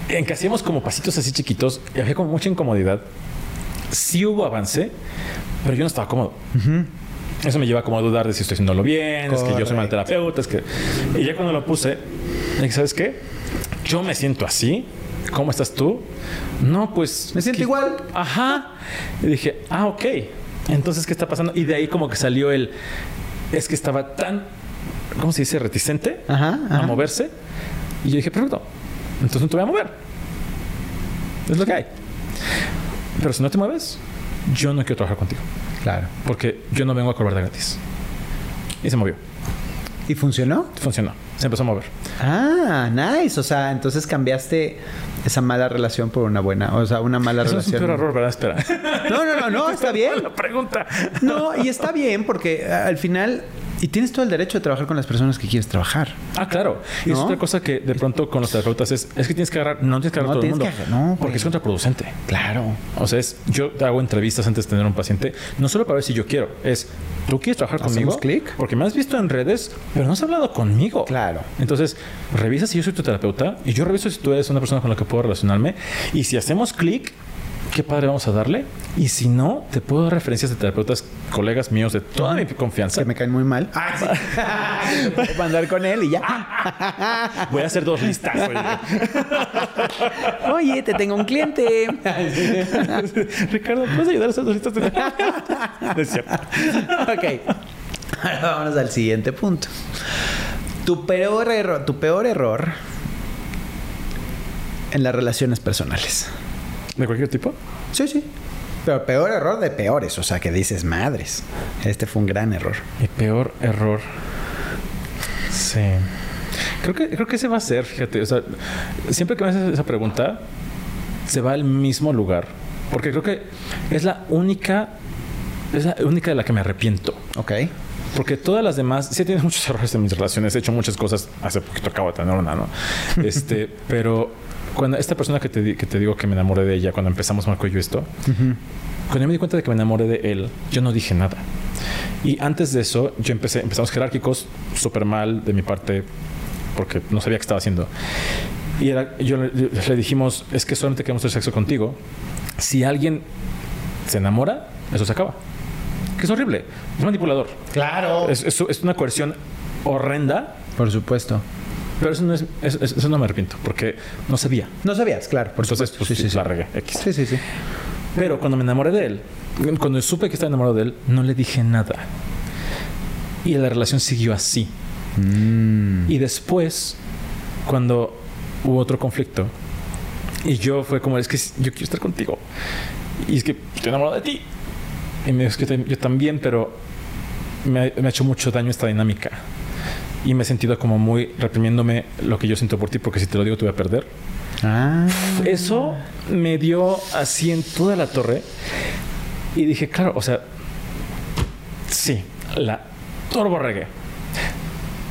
en que hacíamos como pasitos así chiquitos y había como mucha incomodidad. Sí hubo avance, pero yo no estaba cómodo. Eso me lleva como a dudar de si estoy haciéndolo bien, es que yo soy mal terapeuta, es que... Y ya cuando lo puse, dije, ¿sabes qué? Yo me siento así. ¿Cómo estás tú? No, pues... Me siento igual. Ajá. Y dije, ah, ok. Entonces, ¿qué está pasando? Y de ahí como que salió el... Es que estaba tan... ¿Cómo se dice? Reticente a moverse. Y yo dije, perfecto. Entonces no te voy a mover. Es lo que hay. Pero si no te mueves, yo no quiero trabajar contigo. Claro. Porque yo no vengo a cobrar de gratis. Y se movió. ¿Y funcionó? Funcionó. Se empezó a mover. Ah, nice. O sea, entonces cambiaste esa mala relación por una buena. O sea, una mala Eso relación. Es un peor error, ¿verdad? Espera. No, no, no, no, está bien. La pregunta. No, y está bien porque al final y tienes todo el derecho de trabajar con las personas que quieres trabajar. Ah, claro. Y es otra cosa que de pronto con los terapeutas es, es que tienes que agarrar, no tienes que agarrar todo el mundo. no, porque es contraproducente. Claro. O sea, es, yo hago entrevistas antes de tener un paciente, no solo para ver si yo quiero, es, ¿tú quieres trabajar conmigo? clic? Porque me has visto en redes, pero no has hablado conmigo. Claro. Entonces, revisa si yo soy tu terapeuta y yo reviso si tú eres una persona con la que puedo relacionarme. Y si hacemos clic, qué padre vamos a darle. Y si no, te puedo dar referencias de terapeutas, colegas míos de toda mi confianza. Que me caen muy mal. Ah, sí. mandar con él y ya. Voy a hacer dos listas. Oye, te tengo un cliente. Ricardo, ¿puedes ayudar a hacer dos listas? Ok. Ahora vámonos al siguiente punto. Tu peor error, tu peor error en las relaciones personales. ¿De cualquier tipo? Sí, sí. Pero peor error de peores, o sea, que dices madres. Este fue un gran error. Mi peor error. Sí. Creo que, creo que ese va a ser, fíjate. O sea, siempre que me haces esa pregunta, se va al mismo lugar. Porque creo que es la única, es la única de la que me arrepiento. Ok. Porque todas las demás, sí tenido muchos errores en mis relaciones, he hecho muchas cosas, hace poquito acabo de tener una, ¿no? Este, pero cuando esta persona que te, que te digo que me enamoré de ella, cuando empezamos Marco y yo esto, cuando yo me di cuenta de que me enamoré de él, yo no dije nada. Y antes de eso, yo empecé, empezamos jerárquicos, súper mal de mi parte, porque no sabía qué estaba haciendo. Y era, yo le, dijimos, es que solamente queremos tener sexo contigo. Si alguien se enamora, eso se acaba. Que es horrible. Es manipulador. Claro. Es, es, es una coerción horrenda. Por supuesto. Pero eso no es, eso, no me arrepiento, porque no sabía. No sabías, claro. Por Entonces, pues, sí, sí, la regué. X. Sí, sí, sí. Pero cuando me enamoré de él, cuando supe que estaba enamorado de él, no le dije nada. Y la relación siguió así. Mm. Y después, cuando hubo otro conflicto, y yo fue como, es que yo quiero estar contigo. Y es que estoy enamorado de ti. Y me dijo, es que yo también, pero me me ha hecho mucho daño esta dinámica y me he sentido como muy reprimiéndome lo que yo siento por ti, porque si te lo digo te voy a perder. Ah. Eso me dio así en toda la torre y dije, claro, o sea, sí, la turbo reggae.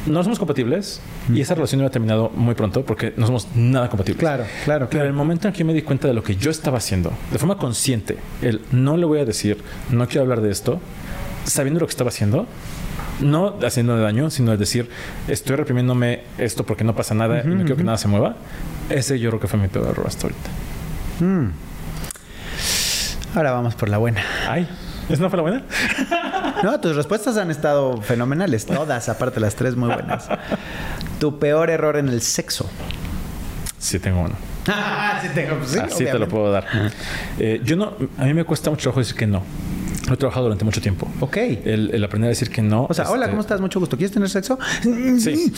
No somos compatibles y esa relación ha terminado muy pronto porque no somos nada compatibles. Claro, claro, claro. Pero el momento en que me di cuenta de lo que yo estaba haciendo, de forma consciente, el no le voy a decir, no quiero hablar de esto, sabiendo lo que estaba haciendo, no haciendo daño, sino es decir, estoy reprimiéndome esto porque no pasa nada y no quiero que nada se mueva. Ese yo creo que fue mi peor error hasta ahorita. Mm. Ahora vamos por la buena. Ay, ¿es no fue la buena? no, tus respuestas han estado fenomenales, todas, aparte las tres muy buenas. tu peor error en el sexo. Sí tengo uno. sí tengo, Así te lo puedo dar. Eh, yo no, a mí me cuesta mucho trabajo decir que no. Lo he trabajado durante mucho tiempo. Ok. El, aprender a decir que no. O sea, hola, este ¿cómo estás? Mucho gusto. ¿Quieres tener sexo? Sí.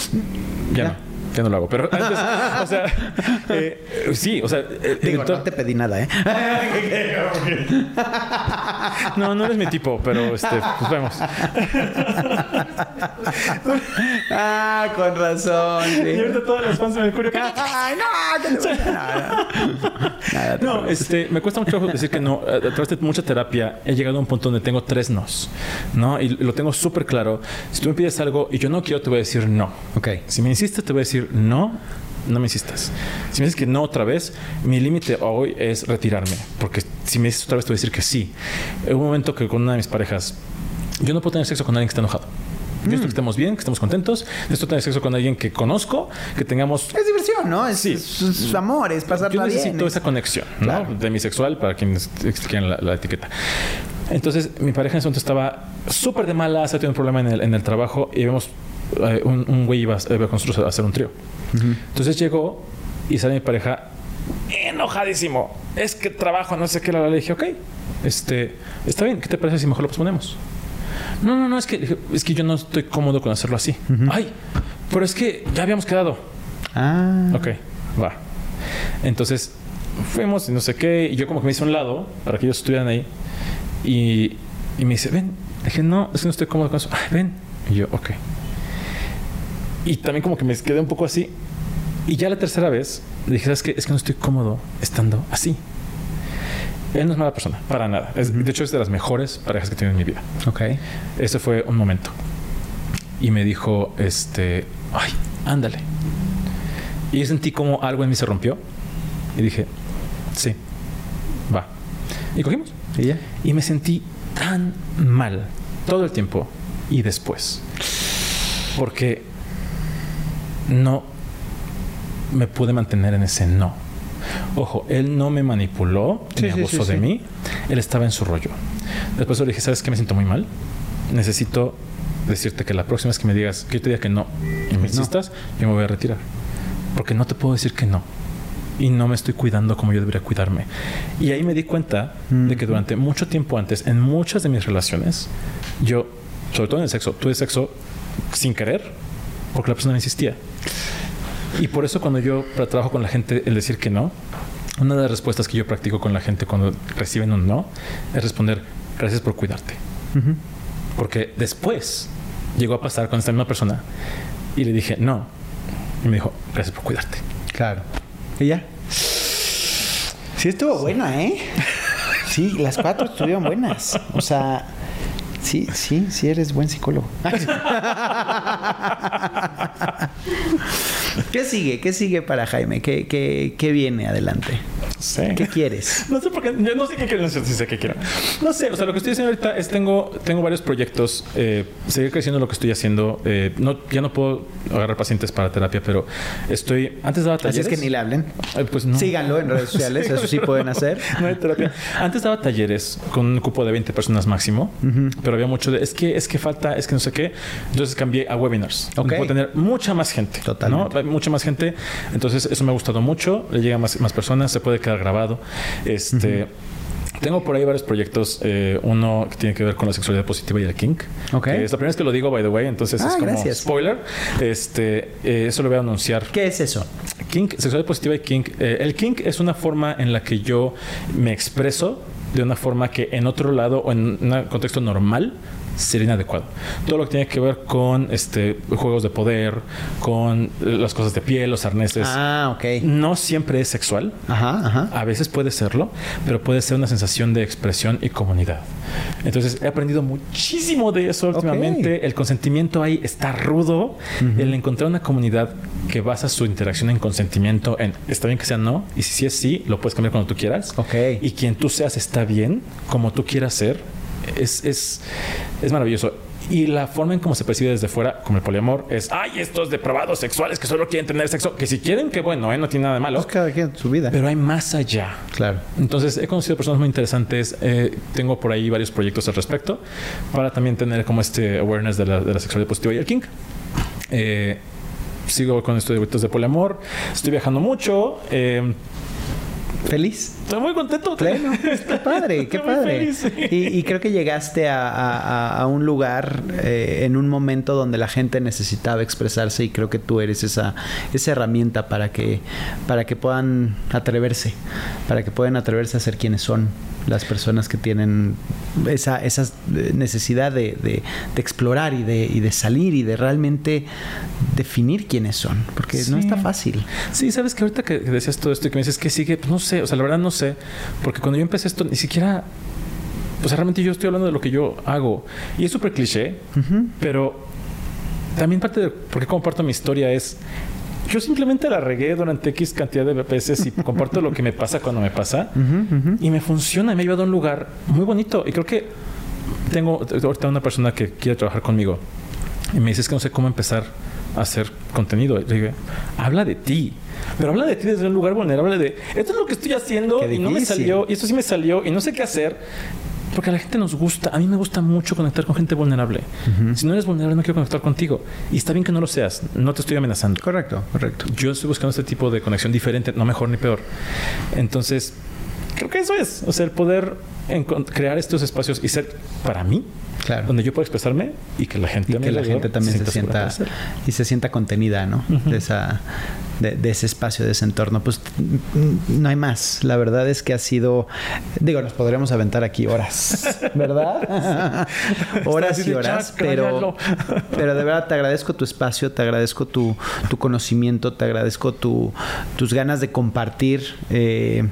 ya. no ya no lo hago. Pero antes, o sea, eh, sí, o sea, eh, Digo, no te pedí nada, ¿eh? no, no eres mi tipo, pero este, pues vemos. ah, con razón. Sí. Y ahorita todas las fans me descubren que. ¡Ay, no! no, este, me cuesta mucho decir que no. A través de mucha terapia he llegado a un punto donde tengo tres nos, ¿no? Y lo tengo súper claro. Si tú me pides algo y yo no quiero, te voy a decir no. Ok. Si me insistes, te voy a decir no, no me insistas. Si me dices que no otra vez, mi límite hoy es retirarme. Porque si me dices otra vez, te voy a decir que sí. En un momento que con una de mis parejas, yo no puedo tener sexo con alguien que está enojado. Yo esto que estemos bien, que estemos contentos. Necesito tener sexo con alguien que conozco, que tengamos. Es diversión, ¿no? Es, sí. amor, es pasar Yo necesito esa conexión, ¿no? De mi sexual, para quienes quieran la, etiqueta. Entonces, mi pareja en ese momento estaba súper de mala, se ha tenido un problema en el, en el trabajo y vemos eh, un, güey iba, con nosotros a hacer un trío. Entonces llegó y sale mi pareja enojadísimo. Es que trabajo, no sé qué. Le dije, ok, este, está bien. ¿Qué te parece si mejor lo posponemos? No, no, no, es que, es que yo no estoy cómodo con hacerlo así. Ay, pero es que ya habíamos quedado. Ah. Ok, va. Entonces fuimos y no sé qué. Y yo como que me hice a un lado para que ellos estuvieran ahí. Y, y me dice, ven. dije, no, es que no estoy cómodo con eso. Ay, ven. Y yo, ok. Y también como que me quedé un poco así. Y ya la tercera vez dije, ¿sabes qué? Es que no estoy cómodo estando así. Él no es mala persona, para nada. De hecho, es de las mejores parejas que he tenido en mi vida. Ok. Ese fue un momento. Y me dijo, este, ay, ándale. Y yo sentí como algo en mí se rompió. Y dije, sí, va. Y cogimos. ¿Y ya? Y me sentí tan mal todo el tiempo y después. Porque no me pude mantener en ese no. Ojo, él no me manipuló ni abusó de mí. Él estaba en su rollo. Después le dije, ¿sabes qué? Me siento muy mal. Necesito decirte que la próxima vez que me digas, que yo te diga que no y me insistas, yo me voy a retirar. Porque no te puedo decir que no. Y no me estoy cuidando como yo debería cuidarme. Y ahí me di cuenta de que durante mucho tiempo antes, en muchas de mis relaciones, yo, sobre todo en el sexo, tuve sexo sin querer, porque la persona me insistía. Y por eso cuando yo trabajo con la gente el decir que no, una de las respuestas que yo practico con la gente cuando reciben un no es responder gracias por cuidarte. Porque después llegó a pasar con esta misma persona y le dije no. Y me dijo gracias por cuidarte. Claro. ¿Y ya? Sí estuvo buena, ¿eh? Sí, las cuatro estuvieron buenas. O sea, Sí, sí, sí eres buen psicólogo. ¿Qué sigue? ¿Qué sigue para Jaime? ¿Qué, qué, qué viene adelante? ¿Qué quieres? No sé por qué, yo no sé qué quiero, no sé, sé qué quiero. No sé, o sea, lo que estoy haciendo ahorita es tengo, tengo varios proyectos, eh, seguir creciendo lo que estoy haciendo. Eh, no, ya no puedo agarrar pacientes para terapia, pero estoy, antes daba talleres. Así es que ni le hablen. pues no. Síganlo en redes sociales, eso sí pueden hacer. no hay terapia. Antes daba talleres con un cupo de 20 personas máximo, pero había mucho de, es que, es que falta, es que no sé qué. Entonces cambié a webinars. Okay. Puedo tener mucha más gente. Totalmente. ¿no? Mucha más gente. Entonces eso me ha gustado mucho, le llega más, más personas, se puede quedar grabado. Este. Tengo por ahí varios proyectos. Eh, uno que tiene que ver con la sexualidad positiva y el kink. Ok. es la primera vez que lo digo, by the way. Entonces es ah, como spoiler. Este, eh, eso lo voy a anunciar. ¿Qué es eso? Kink, sexualidad positiva y kink. Eh, el kink es una forma en la que yo me expreso de una forma que en otro lado o en un contexto normal sería inadecuado. Todo lo que tiene que ver con este juegos de poder, con las cosas de piel, los arneses. Ah, ok. No siempre es sexual. Ajá, ajá. A veces puede serlo, pero puede ser una sensación de expresión y comunidad. Entonces he aprendido muchísimo de eso últimamente. El consentimiento ahí está rudo. El encontrar una comunidad que basa su interacción en consentimiento en está bien que sea no y si es sí lo puedes cambiar cuando tú quieras. Ok. Y quien tú seas está bien como tú quieras ser es, es, es maravilloso. Y la forma en cómo se percibe desde fuera, como el poliamor, es, ay, estos depravados sexuales que solo quieren tener sexo, que si quieren, que bueno, ¿eh? no tiene nada de malo. Pues cada quien su vida. Pero hay más allá. Claro. Entonces, he conocido personas muy interesantes. Eh, tengo por ahí varios proyectos al respecto para también tener como este awareness de la, de la sexualidad positiva y el kink. Eh, sigo con estos de poliamor. Estoy viajando mucho. Feliz. Estoy muy contento. Pleno. Qué padre, qué padre. Y, creo que llegaste a, un lugar eh, en un momento donde la gente necesitaba expresarse y creo que tú eres esa, esa herramienta para que, para que puedan atreverse, para que puedan atreverse a ser quienes son las personas que tienen esa, esa necesidad de, explorar y de, y de, salir y de realmente definir quiénes son, porque no está fácil. Sí, sabes que ahorita que decías todo esto y que me dices que sigue, pues no sé, o sea, la verdad no sé, porque cuando yo empecé esto ni siquiera pues realmente yo estoy hablando de lo que yo hago. Y es súper cliché, pero también parte de por qué comparto mi historia es yo simplemente la regué durante X cantidad de veces y comparto lo que me pasa cuando me pasa y me funciona y me ha llevado a un lugar muy bonito y creo que tengo ahorita una persona que quiere trabajar conmigo y me dice es que no sé cómo empezar a hacer contenido. Y le digo, habla de ti. Pero habla de ti desde un lugar vulnerable de esto es lo que estoy haciendo y no me salió y esto sí me salió y no sé qué hacer. Porque a la gente nos gusta, a mí me gusta mucho conectar con gente vulnerable. Si no eres vulnerable, no quiero conectar contigo. Y está bien que no lo seas, no te estoy amenazando. Correcto, correcto. Yo estoy buscando este tipo de conexión diferente, no mejor ni peor. Entonces, creo que eso es, o sea, el poder crear estos espacios y ser para mí donde yo puedo expresarme y que la gente, que la gente también se, sienta y se sienta contenida, ¿no? De esa de, ese espacio, de ese entorno. Pues no hay más. La verdad es que ha sido, digo, nos podríamos aventar aquí horas, ¿verdad? horas y horas, pero, pero de verdad te agradezco tu espacio, te agradezco tu, tu conocimiento, te agradezco tu, tus ganas de compartir. Eh,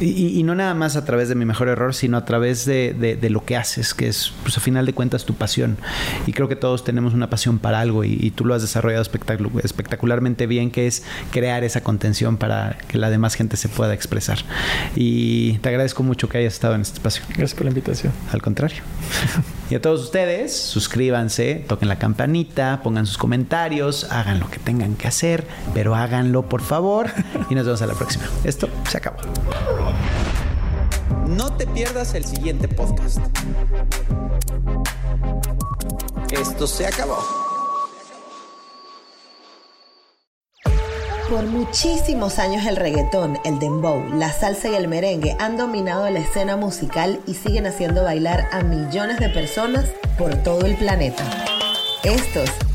y, no nada más a través de mi mejor error, sino a través de, lo que haces, que es, pues a final de cuentas, tu pasión. Y creo que todos tenemos una pasión para algo y, tú lo has desarrollado espectacularmente bien, que es crear esa contención para que la demás gente se pueda expresar. Y te agradezco mucho que hayas estado en este espacio. Gracias por la invitación. Al contrario. y a todos ustedes, suscríbanse, toquen la campanita, pongan sus comentarios, hagan lo que tengan que hacer, pero háganlo por favor. Y nos vemos a la próxima. Esto se acabó. No te pierdas el siguiente podcast. Esto se acabó. Por muchísimos años el reggaetón, el dembow, la salsa y el merengue han dominado la escena musical y siguen haciendo bailar a millones de personas por todo el planeta. Estos